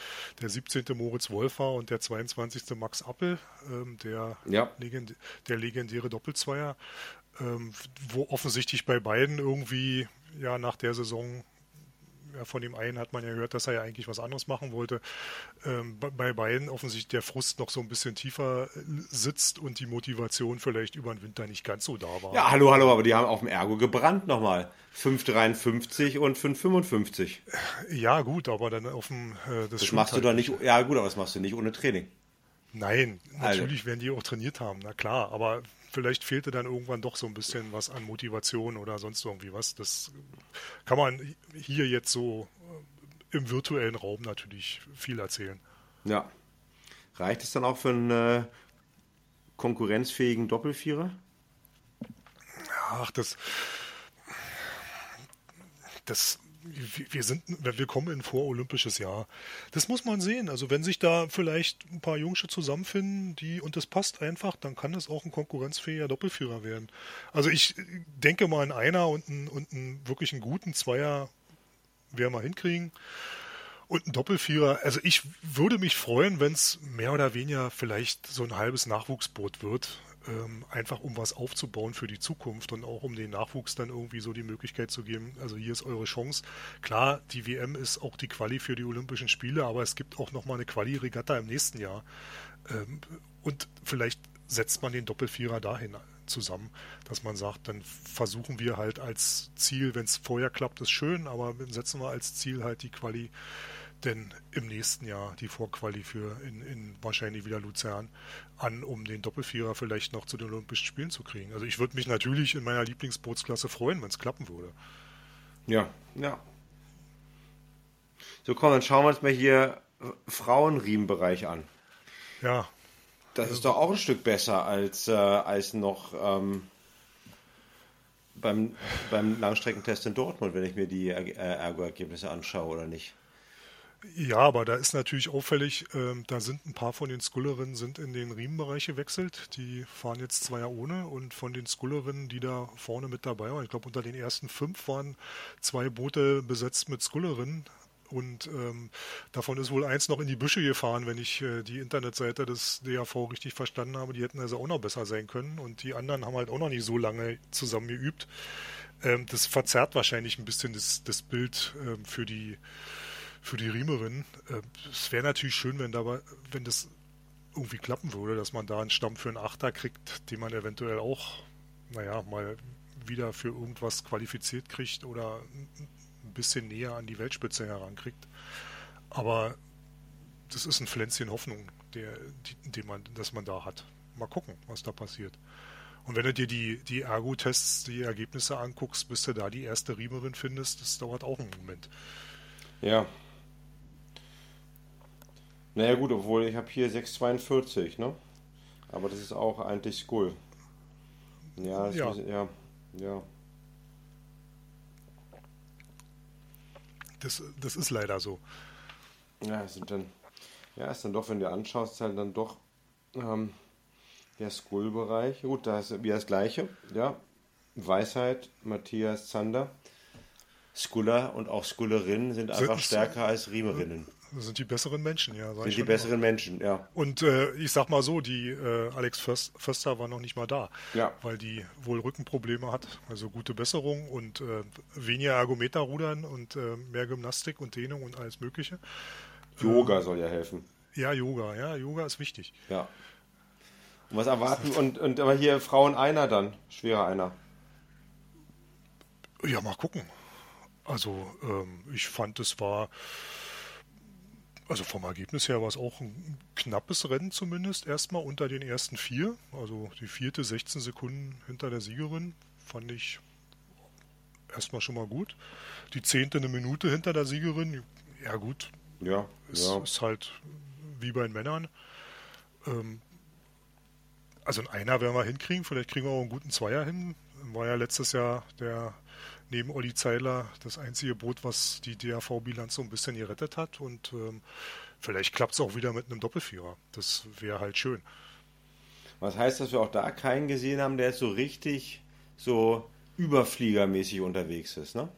A: der 17. Moritz Wolf war und der 22. Max Appel, ähm, der, ja. legend der legendäre Doppelzweier, ähm, wo offensichtlich bei beiden irgendwie ja nach der Saison von dem einen hat man ja gehört, dass er ja eigentlich was anderes machen wollte. Ähm, bei beiden offensichtlich der Frust noch so ein bisschen tiefer äh, sitzt und die Motivation vielleicht über den Winter nicht ganz so da war.
B: Ja, hallo, hallo, aber die haben auf dem Ergo gebrannt nochmal. 5,53 und 5,55.
A: Ja, gut, aber dann auf dem.
B: Äh, das, das machst halt du doch nicht. Ja, gut, aber das machst du nicht ohne Training.
A: Nein, natürlich also. werden die auch trainiert haben, na klar, aber vielleicht fehlte dann irgendwann doch so ein bisschen was an Motivation oder sonst irgendwie was. Das kann man hier jetzt so äh, im virtuellen Raum natürlich viel erzählen.
B: Ja. Reicht es dann auch für einen äh, konkurrenzfähigen Doppelvierer?
A: Ach, das. Das wir sind, wir kommen in vorolympisches Jahr. Das muss man sehen. Also wenn sich da vielleicht ein paar Jungsche zusammenfinden, die und das passt einfach, dann kann das auch ein konkurrenzfähiger Doppelführer werden. Also ich denke mal, ein Einer und einen, und einen wirklich einen guten Zweier werden wir hinkriegen. Und ein Doppelvierer, also ich würde mich freuen, wenn es mehr oder weniger vielleicht so ein halbes Nachwuchsboot wird. Ähm, einfach um was aufzubauen für die Zukunft und auch um den Nachwuchs dann irgendwie so die Möglichkeit zu geben, also hier ist eure Chance. Klar, die WM ist auch die Quali für die Olympischen Spiele, aber es gibt auch nochmal eine Quali-Regatta im nächsten Jahr. Ähm, und vielleicht setzt man den Doppelvierer dahin zusammen, dass man sagt, dann versuchen wir halt als Ziel, wenn es vorher klappt, ist schön, aber setzen wir als Ziel halt die Quali, denn im nächsten Jahr die Vorquali für in, in wahrscheinlich wieder Luzern an, um den Doppelvierer vielleicht noch zu den Olympischen Spielen zu kriegen. Also ich würde mich natürlich in meiner Lieblingsbootsklasse freuen, wenn es klappen würde.
B: Ja, ja. So komm, dann schauen wir uns mal hier Frauenriemenbereich an.
A: Ja,
B: das ist doch auch ein Stück besser als, äh, als noch ähm, beim, beim Langstreckentest in Dortmund, wenn ich mir die äh, Ergo-Ergebnisse anschaue, oder nicht?
A: Ja, aber da ist natürlich auffällig, ähm, da sind ein paar von den Scullerinnen sind in den Riemenbereich gewechselt. Die fahren jetzt zweier ohne und von den Scullerinnen, die da vorne mit dabei waren, ich glaube unter den ersten fünf waren zwei Boote besetzt mit Scullerinnen. Und ähm, davon ist wohl eins noch in die Büsche gefahren, wenn ich äh, die Internetseite des DAV richtig verstanden habe. Die hätten also auch noch besser sein können. Und die anderen haben halt auch noch nicht so lange zusammen geübt. Ähm, das verzerrt wahrscheinlich ein bisschen das, das Bild ähm, für die für die Riemerin. Äh, es wäre natürlich schön, wenn dabei, wenn das irgendwie klappen würde, dass man da einen Stamm für einen Achter kriegt, den man eventuell auch, naja, mal wieder für irgendwas qualifiziert kriegt oder ein bisschen näher an die Weltspitze herankriegt. Aber das ist ein Pflänzchen Hoffnung, der, die, den man, das man da hat. Mal gucken, was da passiert. Und wenn du dir die, die Ergo-Tests, die Ergebnisse anguckst, bis du da die erste Riemerin findest, das dauert auch einen Moment.
B: Ja. Naja gut, obwohl ich habe hier 642, ne? Aber das ist auch eigentlich Skull. Ja, ja. Muss, ja, ja.
A: Das, das ist leider so.
B: Ja, sind dann, ja, ist dann doch, wenn du anschaust, halt dann doch ähm, der Skull-Bereich. Gut, da ist wieder das Gleiche. Ja, Weisheit, Matthias Zander. Skuller und auch Skullerinnen sind einfach sind, stärker als Riemerinnen.
A: Sind die besseren Menschen, ja.
B: Sind die besseren mal. Menschen, ja.
A: Und äh, ich sag mal so, die äh, Alex Förster war noch nicht mal da,
B: ja.
A: weil die wohl Rückenprobleme hat. Also gute Besserung und äh, weniger Ergometerrudern und äh, mehr Gymnastik und Dehnung und alles Mögliche.
B: Yoga ähm, soll ja helfen.
A: Ja, Yoga, ja, Yoga ist wichtig.
B: Ja. Und was erwarten und, und aber hier Frauen einer dann, schwerer einer.
A: Ja, mal gucken. Also ähm, ich fand, es war also vom Ergebnis her war es auch ein knappes Rennen zumindest, erstmal unter den ersten vier. Also die vierte 16 Sekunden hinter der Siegerin fand ich erstmal schon mal gut. Die zehnte eine Minute hinter der Siegerin, ja gut.
B: Ja,
A: ist,
B: ja.
A: ist halt wie bei den Männern. Ähm, also ein Einer werden wir hinkriegen, vielleicht kriegen wir auch einen guten Zweier hin. War ja letztes Jahr der neben Olli Zeiler das einzige Boot, was die DAV-Bilanz so ein bisschen gerettet hat. Und ähm, vielleicht klappt es auch wieder mit einem Doppelvierer. Das wäre halt schön.
B: Was heißt, dass wir auch da keinen gesehen haben, der jetzt so richtig so überfliegermäßig unterwegs ist, ne?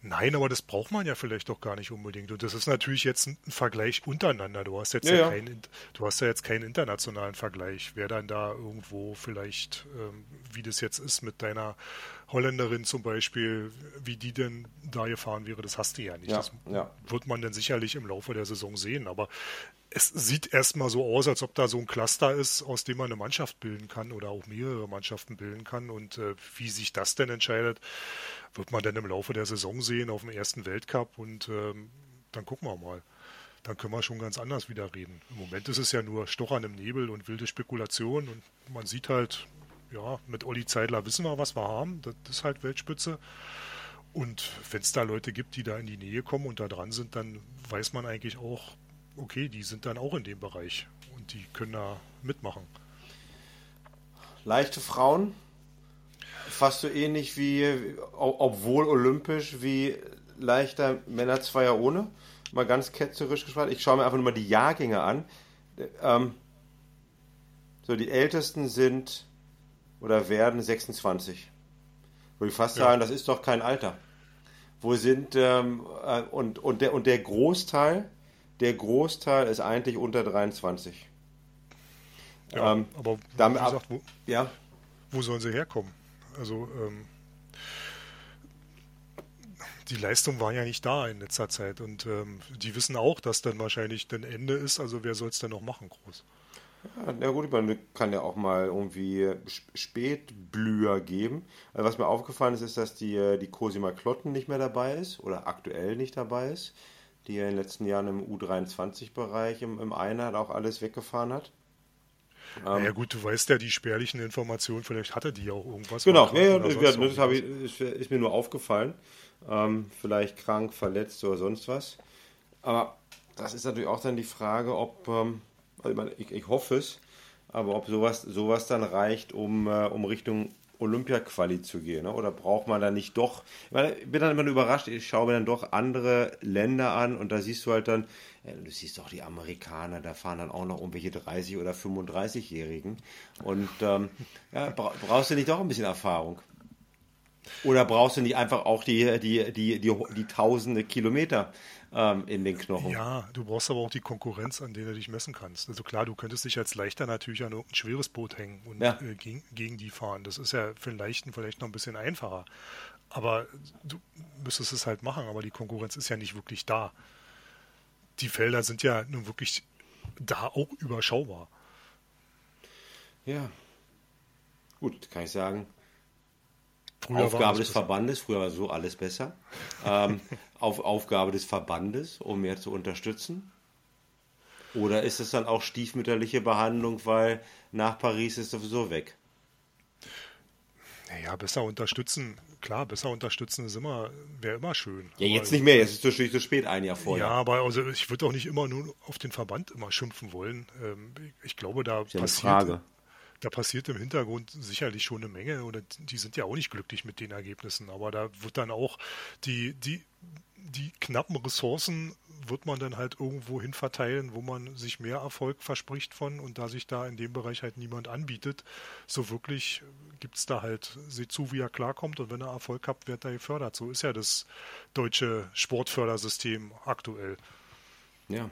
A: Nein, aber das braucht man ja vielleicht doch gar nicht unbedingt. Und das ist natürlich jetzt ein Vergleich untereinander. Du hast jetzt ja, ja keinen, du hast ja jetzt keinen internationalen Vergleich. Wer dann da irgendwo vielleicht, ähm, wie das jetzt ist mit deiner Holländerin zum Beispiel, wie die denn da gefahren wäre, das hast du ja nicht.
B: Ja,
A: das
B: ja.
A: wird man dann sicherlich im Laufe der Saison sehen. Aber es sieht erstmal so aus, als ob da so ein Cluster ist, aus dem man eine Mannschaft bilden kann oder auch mehrere Mannschaften bilden kann. Und äh, wie sich das denn entscheidet, wird man dann im Laufe der Saison sehen auf dem ersten Weltcup und ähm, dann gucken wir mal. Dann können wir schon ganz anders wieder reden. Im Moment ist es ja nur Stochern im Nebel und wilde Spekulation und man sieht halt, ja, mit Olli Zeidler wissen wir, was wir haben. Das ist halt Weltspitze. Und wenn es da Leute gibt, die da in die Nähe kommen und da dran sind, dann weiß man eigentlich auch, okay, die sind dann auch in dem Bereich und die können da mitmachen.
B: Leichte Frauen, fast so ähnlich wie, obwohl olympisch, wie leichter Männer Zweier ohne. Mal ganz ketzerisch gesprochen. Ich schaue mir einfach nur mal die Jahrgänge an. Ähm, so, die ältesten sind oder werden 26. Würde ich fast ja. sagen, das ist doch kein Alter. Wo sind, ähm, äh, und, und, der, und der Großteil, der Großteil ist eigentlich unter 23.
A: Ja, ähm, aber
B: damit, wie gesagt, wo,
A: ja? wo sollen sie herkommen? Also, ähm, die Leistung war ja nicht da in letzter Zeit und ähm, die wissen auch, dass dann wahrscheinlich ein Ende ist, also wer soll es denn noch machen, groß?
B: Ja, na gut, man kann ja auch mal irgendwie Spätblüher geben. Also was mir aufgefallen ist, ist, dass die, äh, die Cosima Klotten nicht mehr dabei ist oder aktuell nicht dabei ist, die ja in den letzten Jahren im U23-Bereich im, im Einer auch alles weggefahren hat.
A: Ähm, ja gut, du weißt ja die spärlichen Informationen, vielleicht hatte die ja auch irgendwas.
B: Genau, ja, ja, das, das ich, ist, ist, mir nur aufgefallen. Ähm, vielleicht krank, verletzt oder sonst was. Aber das ist natürlich auch dann die Frage, ob, ähm, also ich, meine, ich, ich, hoffe es, aber ob sowas, sowas dann reicht, um, äh, um Richtung Olympia-Quali zu gehen? Ne? Oder braucht man da nicht doch? Ich, bin dann immer überrascht, ich schaue mir dann doch andere Länder an und da siehst du halt dann, du siehst doch die Amerikaner, da fahren dann auch noch irgendwelche 30- oder 35-Jährigen. Und ähm, ja, brauchst du nicht doch ein bisschen Erfahrung? Oder brauchst du nicht einfach auch die, die, die, die, die tausende Kilometer ähm, in den Knochen?
A: Ja, du brauchst aber auch die Konkurrenz, an der du dich messen kannst. Also klar, du könntest dich als Leichter natürlich an irgendein schweres Boot hängen und ja. äh, gegen, gegen die fahren. Das ist ja für einen Leichten vielleicht noch ein bisschen einfacher. Aber du müsstest es halt machen, aber die Konkurrenz ist ja nicht wirklich da. Die Felder sind ja nun wirklich da auch überschaubar.
B: Ja. Gut, kann ich sagen, Früher Aufgabe des besser. Verbandes, früher war so alles besser. ähm, auf Aufgabe des Verbandes, um mehr zu unterstützen? Oder ist es dann auch stiefmütterliche Behandlung, weil nach Paris ist sowieso weg?
A: Naja, besser unterstützen, klar, besser unterstützen ist immer, wäre immer schön.
B: Ja, jetzt nicht mehr, jetzt ist es natürlich zu spät, ein Jahr vorher.
A: Ja, aber also ich würde auch nicht immer nur auf den Verband immer schimpfen wollen. Ähm, ich glaube, da
B: ist ja passiert, eine Frage
A: da passiert im Hintergrund sicherlich schon eine Menge oder die sind ja auch nicht glücklich mit den Ergebnissen, aber da wird dann auch die, die, die knappen Ressourcen wird man dann halt irgendwo hin verteilen, wo man sich mehr Erfolg verspricht von und da sich da in dem Bereich halt niemand anbietet, so wirklich gibt es da halt, seht zu, wie er klarkommt und wenn er Erfolg hat, wird er gefördert. So ist ja das deutsche Sportfördersystem aktuell.
B: Ja.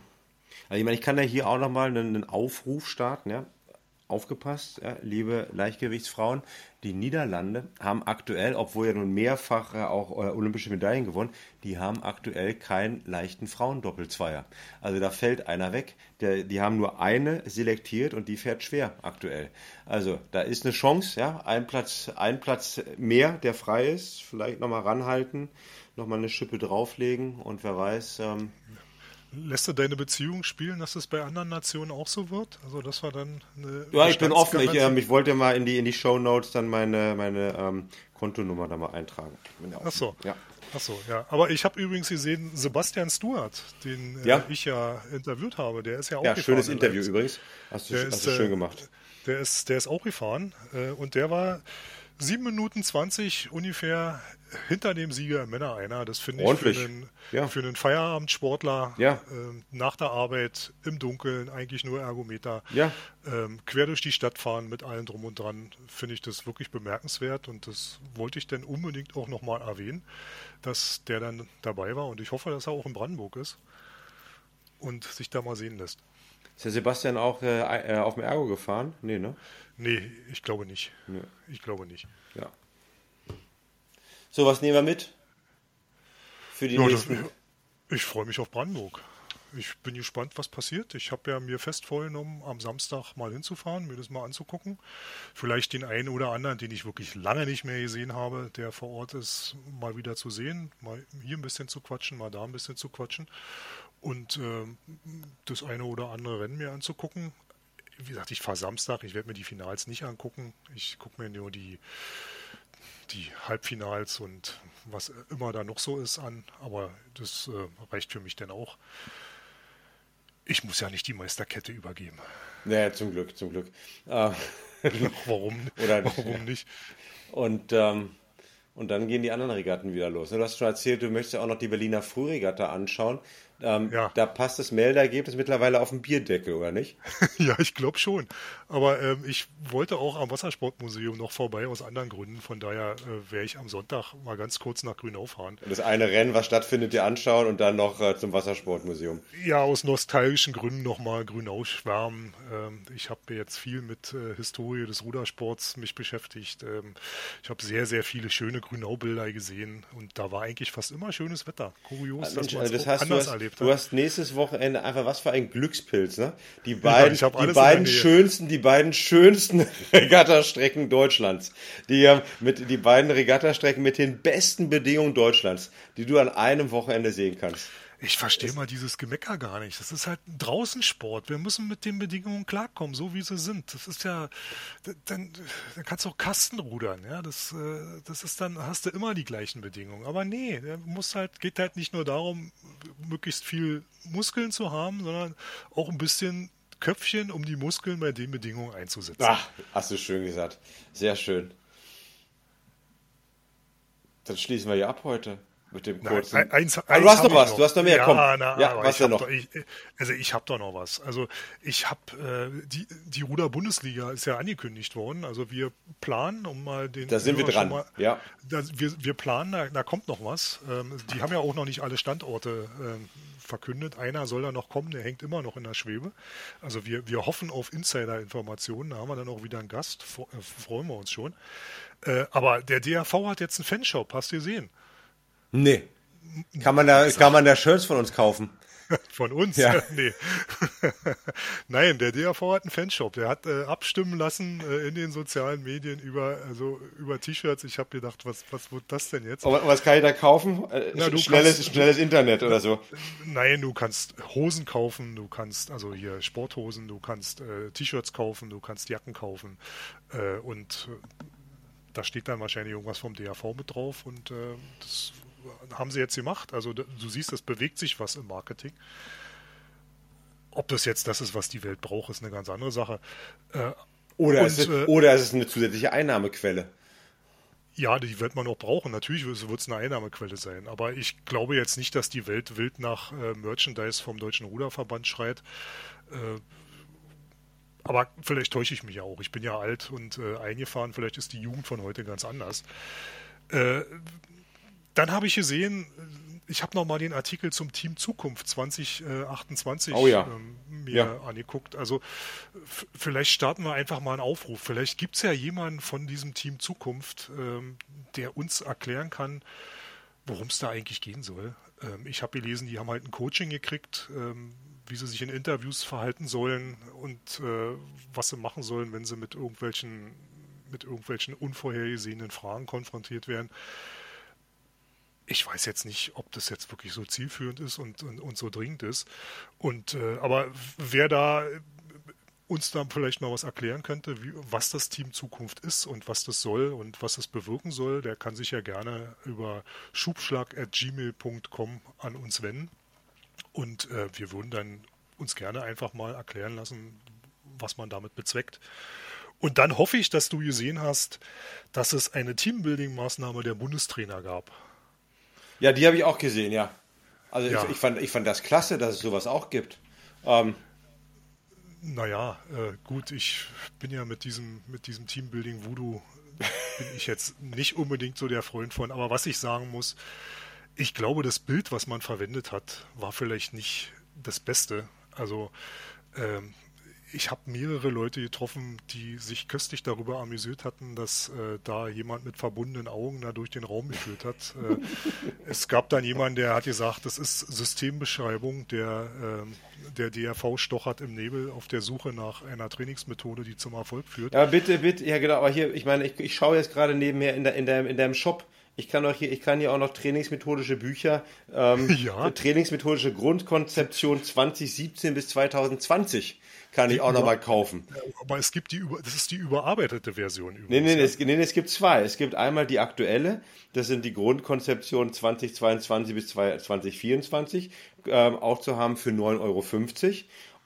B: Also ich meine, ich kann ja hier auch nochmal einen, einen Aufruf starten, ja aufgepasst, liebe Leichtgewichtsfrauen. Die Niederlande haben aktuell, obwohl ja nun mehrfach auch äh, olympische Medaillen gewonnen, die haben aktuell keinen leichten Frauendoppelzweier. Also da fällt einer weg. Der, die haben nur eine selektiert und die fährt schwer aktuell. Also da ist eine Chance, ja, ein Platz, ein Platz mehr, der frei ist, vielleicht nochmal ranhalten, nochmal eine Schippe drauflegen und wer weiß, ähm,
A: Lässt du deine Beziehung spielen, dass es bei anderen Nationen auch so wird? Also das war dann
B: eine Ja, ich bin offen. Ich, ähm, ich, wollte mal in die, in die Show Notes dann meine, meine ähm, Kontonummer da mal eintragen.
A: Ach so. Ja. Ach so, ja. Aber ich habe übrigens gesehen, Sebastian Stewart, den äh, ja. ich ja interviewt habe, der ist ja auch
B: Ja, schönes Interview übrigens. Hast du, hast ist, du schön äh, gemacht.
A: Der ist, der ist auch gefahren äh, und der war 7 Minuten 20 ungefähr hinter dem Sieger Männer einer. Das finde ich für einen, ja. für einen Feierabendsportler
B: ja.
A: äh, nach der Arbeit im Dunkeln, eigentlich nur Ergometer,
B: ja.
A: ähm, quer durch die Stadt fahren mit allem drum und dran, finde ich das wirklich bemerkenswert und das wollte ich dann unbedingt auch nochmal erwähnen, dass der dann dabei war und ich hoffe, dass er auch in Brandenburg ist und sich da mal sehen lässt.
B: Ist der Sebastian auch äh, äh auf dem Ergo gefahren? Nee, ne?
A: Nee, ich glaube nicht. Nee. Ich glaube nicht.
B: Ja. So, was nehmen wir mit? Für die ja, nächsten.
A: Das, ich freue mich auf Brandenburg. Ich bin gespannt, was passiert. Ich habe ja mir fest vorgenommen, am Samstag mal hinzufahren, mir das mal anzugucken. Vielleicht den einen oder anderen, den ich wirklich lange nicht mehr gesehen habe, der vor Ort ist, mal wieder zu sehen, mal hier ein bisschen zu quatschen, mal da ein bisschen zu quatschen und äh, das eine oder andere Rennen mir anzugucken. Wie gesagt, ich fahre Samstag, ich werde mir die Finals nicht angucken. Ich gucke mir nur die die Halbfinals und was immer da noch so ist an, aber das äh, reicht für mich dann auch. Ich muss ja nicht die Meisterkette übergeben.
B: Naja, zum Glück, zum Glück.
A: Äh, warum, Oder, warum nicht?
B: Und, ähm, und dann gehen die anderen Regatten wieder los. Du hast schon erzählt, du möchtest auch noch die Berliner Frühregatta anschauen. Ähm, ja. Da passt das Meldergebnis mittlerweile auf den Bierdeckel, oder nicht?
A: ja, ich glaube schon. Aber ähm, ich wollte auch am Wassersportmuseum noch vorbei aus anderen Gründen. Von daher äh, werde ich am Sonntag mal ganz kurz nach Grünau fahren.
B: Das eine Rennen, was stattfindet, dir anschauen und dann noch äh, zum Wassersportmuseum.
A: Ja, aus nostalgischen Gründen nochmal Grünau schwärmen. Ähm, ich habe jetzt viel mit äh, Historie des Rudersports mich beschäftigt. Ähm, ich habe sehr, sehr viele schöne Grünau-Bilder gesehen und da war eigentlich fast immer schönes Wetter. Kurios,
B: ja, Mensch, dass man es das anders erlebt erlebt Du hast nächstes Wochenende einfach was für ein Glückspilz, ne? Die beiden, ja, die beiden schönsten, die beiden schönsten Regattastrecken Deutschlands. Die, ähm, mit, die beiden Regattastrecken mit den besten Bedingungen Deutschlands, die du an einem Wochenende sehen kannst.
A: Ich verstehe mal dieses Gemecker gar nicht. Das ist halt ein Draußensport. Wir müssen mit den Bedingungen klarkommen, so wie sie sind. Das ist ja, dann, dann kannst du auch Kasten rudern. Ja, das, äh, das ist dann, hast du immer die gleichen Bedingungen. Aber nee, muss halt, geht halt nicht nur darum, möglichst viel Muskeln zu haben, sondern auch ein bisschen Köpfchen, um die Muskeln bei den Bedingungen einzusetzen.
B: Ach, hast du schön gesagt. Sehr schön. Dann schließen wir hier ab heute. Mit dem kurzen. Nein, eins,
A: eins
B: du hast noch was, noch. du hast noch mehr, ja, komm.
A: Na, ja, was denn noch? Doch, ich, also ich habe doch noch was. Also ich habe, äh, die, die Ruder-Bundesliga ist ja angekündigt worden. Also wir planen, um mal den...
B: Da sind wir dran, mal, ja.
A: Da, wir, wir planen, da, da kommt noch was. Ähm, die haben ja auch noch nicht alle Standorte ähm, verkündet. Einer soll da noch kommen, der hängt immer noch in der Schwebe. Also wir, wir hoffen auf Insider-Informationen. Da haben wir dann auch wieder einen Gast, äh, freuen wir uns schon. Äh, aber der DRV hat jetzt einen Fanshop, hast du gesehen?
B: Nee. Kann man da, kann man da Shirts von uns kaufen?
A: Von uns? Ja. Nee. Nein, der DAV hat einen Fanshop. Der hat äh, abstimmen lassen äh, in den sozialen Medien über, also über T-Shirts. Ich habe gedacht, was, was wird das denn jetzt?
B: Aber was kann ich da kaufen? Äh, Na, schnelles, kannst, schnelles Internet oder so?
A: Nein, du kannst Hosen kaufen, du kannst, also hier Sporthosen, du kannst äh, T-Shirts kaufen, du kannst Jacken kaufen äh, und äh, da steht dann wahrscheinlich irgendwas vom DAV mit drauf und das haben sie jetzt gemacht. Also du siehst, es bewegt sich was im Marketing. Ob das jetzt das ist, was die Welt braucht, ist eine ganz andere Sache.
B: Äh, oder, und, es ist, äh, oder es ist eine zusätzliche Einnahmequelle.
A: Ja, die wird man auch brauchen. Natürlich wird es eine Einnahmequelle sein. Aber ich glaube jetzt nicht, dass die Welt wild nach äh, Merchandise vom Deutschen Ruderverband schreit. Äh, aber vielleicht täusche ich mich ja auch. Ich bin ja alt und äh, eingefahren. Vielleicht ist die Jugend von heute ganz anders. Äh, dann habe ich gesehen, ich habe nochmal den Artikel zum Team Zukunft 2028
B: oh ja.
A: ähm, mir ja. angeguckt. Also vielleicht starten wir einfach mal einen Aufruf. Vielleicht gibt es ja jemanden von diesem Team Zukunft, ähm, der uns erklären kann, worum es da eigentlich gehen soll. Ähm, ich habe gelesen, die haben halt ein Coaching gekriegt, ähm, wie sie sich in Interviews verhalten sollen und äh, was sie machen sollen, wenn sie mit irgendwelchen, mit irgendwelchen unvorhergesehenen Fragen konfrontiert werden ich weiß jetzt nicht, ob das jetzt wirklich so zielführend ist und, und, und so dringend ist. Und äh, aber wer da uns dann vielleicht mal was erklären könnte, wie, was das Team Zukunft ist und was das soll und was es bewirken soll, der kann sich ja gerne über schubschlag.gmail.com an uns wenden. Und äh, wir würden dann uns gerne einfach mal erklären lassen, was man damit bezweckt. Und dann hoffe ich, dass du gesehen hast, dass es eine Teambuilding-Maßnahme der Bundestrainer gab.
B: Ja, die habe ich auch gesehen, ja. Also ja. Ich, ich, fand, ich fand das klasse, dass es sowas auch gibt. Ähm,
A: naja, äh, gut, ich bin ja mit diesem, mit diesem Teambuilding Voodoo bin ich jetzt nicht unbedingt so der Freund von, aber was ich sagen muss, ich glaube, das Bild, was man verwendet hat, war vielleicht nicht das Beste. Also ähm, ich habe mehrere Leute getroffen, die sich köstlich darüber amüsiert hatten, dass äh, da jemand mit verbundenen Augen da durch den Raum geführt hat. Äh, es gab dann jemanden, der hat gesagt, das ist Systembeschreibung, der, äh, der DRV stochert im Nebel auf der Suche nach einer Trainingsmethode, die zum Erfolg führt.
B: Ja, bitte, bitte, ja genau, aber hier, ich meine, ich, ich schaue jetzt gerade nebenher in, der, in, deinem, in deinem Shop. Ich kann, hier, ich kann hier auch noch trainingsmethodische Bücher, ähm, ja. trainingsmethodische Grundkonzeption 2017 bis 2020 kann ich auch nochmal kaufen.
A: Aber es gibt die, das ist die überarbeitete Version
B: übrigens. Nee, nee, nee, es, nee, es gibt zwei. Es gibt einmal die aktuelle, das sind die Grundkonzeptionen 2022 bis 2024, ähm, auch zu haben für 9,50 Euro.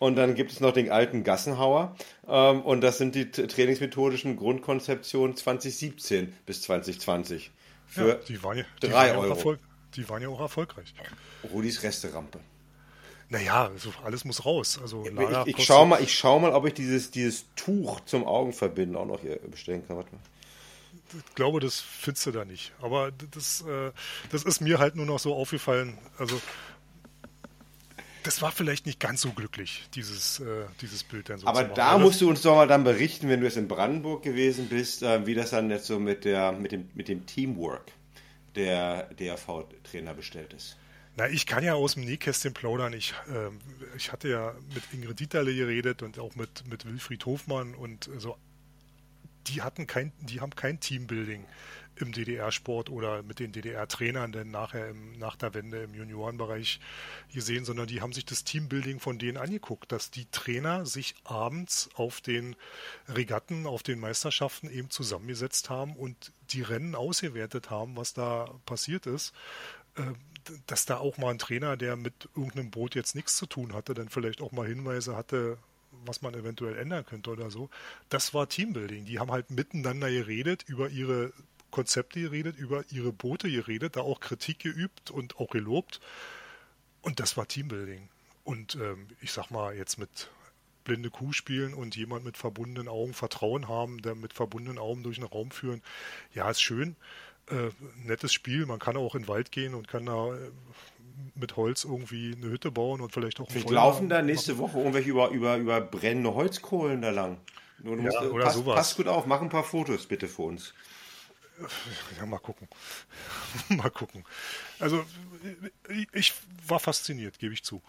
B: Und dann gibt es noch den alten Gassenhauer. Ähm, und das sind die trainingsmethodischen Grundkonzeptionen 2017 bis 2020. Für ja, die waren ja, die 3
A: waren ja
B: Euro.
A: Die waren ja auch erfolgreich.
B: Rudis Resterampe.
A: Naja, also alles muss raus. Also
B: ich, ich, ich schau mal, ich schau mal, ob ich dieses, dieses Tuch zum Augenverbinden auch noch hier bestellen kann. Warte mal.
A: Ich glaube, das findest du da nicht. Aber das, äh, das ist mir halt nur noch so aufgefallen. Also das war vielleicht nicht ganz so glücklich, dieses, äh, dieses Bild dann so
B: Aber da musst du uns doch mal dann berichten, wenn du jetzt in Brandenburg gewesen bist, äh, wie das dann jetzt so mit, der, mit, dem, mit dem Teamwork der DRV-Trainer bestellt ist.
A: Na, ich kann ja aus dem Nähkästchen plaudern. Ich, äh, ich hatte ja mit Ingrid Dieterle geredet und auch mit, mit Wilfried Hofmann und so. Die hatten kein, die haben kein Teambuilding im DDR-Sport oder mit den DDR-Trainern denn nachher im, nach der Wende im Juniorenbereich gesehen, sondern die haben sich das Teambuilding von denen angeguckt, dass die Trainer sich abends auf den Regatten, auf den Meisterschaften eben zusammengesetzt haben und die Rennen ausgewertet haben, was da passiert ist. Äh, dass da auch mal ein Trainer, der mit irgendeinem Boot jetzt nichts zu tun hatte, dann vielleicht auch mal Hinweise hatte, was man eventuell ändern könnte oder so. Das war Teambuilding. Die haben halt miteinander geredet, über ihre Konzepte geredet, über ihre Boote geredet, da auch Kritik geübt und auch gelobt. Und das war Teambuilding. Und ähm, ich sag mal, jetzt mit blinde Kuh spielen und jemand mit verbundenen Augen Vertrauen haben, der mit verbundenen Augen durch den Raum führen, ja, ist schön. Äh, nettes Spiel. Man kann auch in den Wald gehen und kann da äh, mit Holz irgendwie eine Hütte bauen und vielleicht auch
B: Vielleicht laufen da nächste Woche irgendwelche über, über, über brennende Holzkohlen da lang.
A: Du musst, ja, oder
B: pass,
A: sowas.
B: Pass gut auf, mach ein paar Fotos bitte für uns.
A: Ja, mal gucken. mal gucken. Also, ich war fasziniert, gebe ich zu.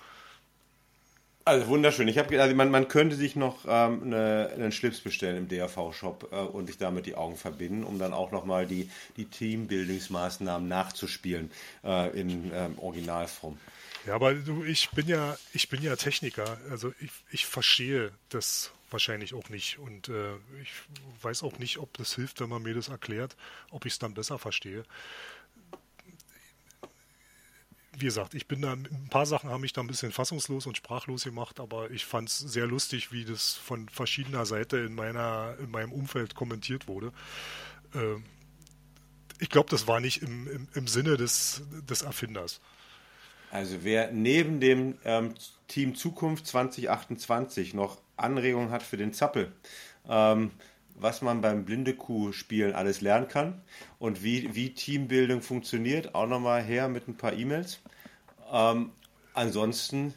B: Also wunderschön. Ich habe also man, man könnte sich noch ähm, eine, einen Schlips bestellen im DRV-Shop äh, und sich damit die Augen verbinden, um dann auch nochmal die, die Teambuildingsmaßnahmen nachzuspielen äh, in ähm, Originalform.
A: Ja, aber du, ich bin ja, ich bin ja Techniker. Also ich, ich verstehe das wahrscheinlich auch nicht. Und äh, ich weiß auch nicht, ob das hilft, wenn man mir das erklärt, ob ich es dann besser verstehe wie gesagt, ich bin da, ein paar Sachen haben mich da ein bisschen fassungslos und sprachlos gemacht, aber ich fand es sehr lustig, wie das von verschiedener Seite in meiner, in meinem Umfeld kommentiert wurde. Äh, ich glaube, das war nicht im, im, im, Sinne des, des Erfinders.
B: Also wer neben dem ähm, Team Zukunft 2028 noch Anregungen hat für den Zappel, ähm, was man beim Blinde Kuh spielen alles lernen kann und wie, wie Teambildung funktioniert. Auch nochmal her mit ein paar E-Mails. Ähm, ansonsten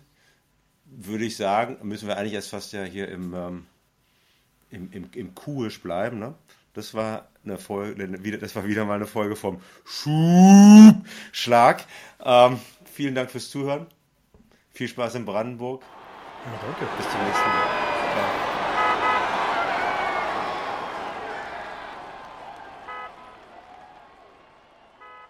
B: würde ich sagen, müssen wir eigentlich erst fast ja hier im, ähm, im, im, im Kuhisch bleiben. Ne? Das war eine Folge, das war wieder mal eine Folge vom Schlag. Ähm, vielen Dank fürs Zuhören. Viel Spaß in Brandenburg.
A: Ja, danke.
B: Bis zum nächsten Mal. Ciao.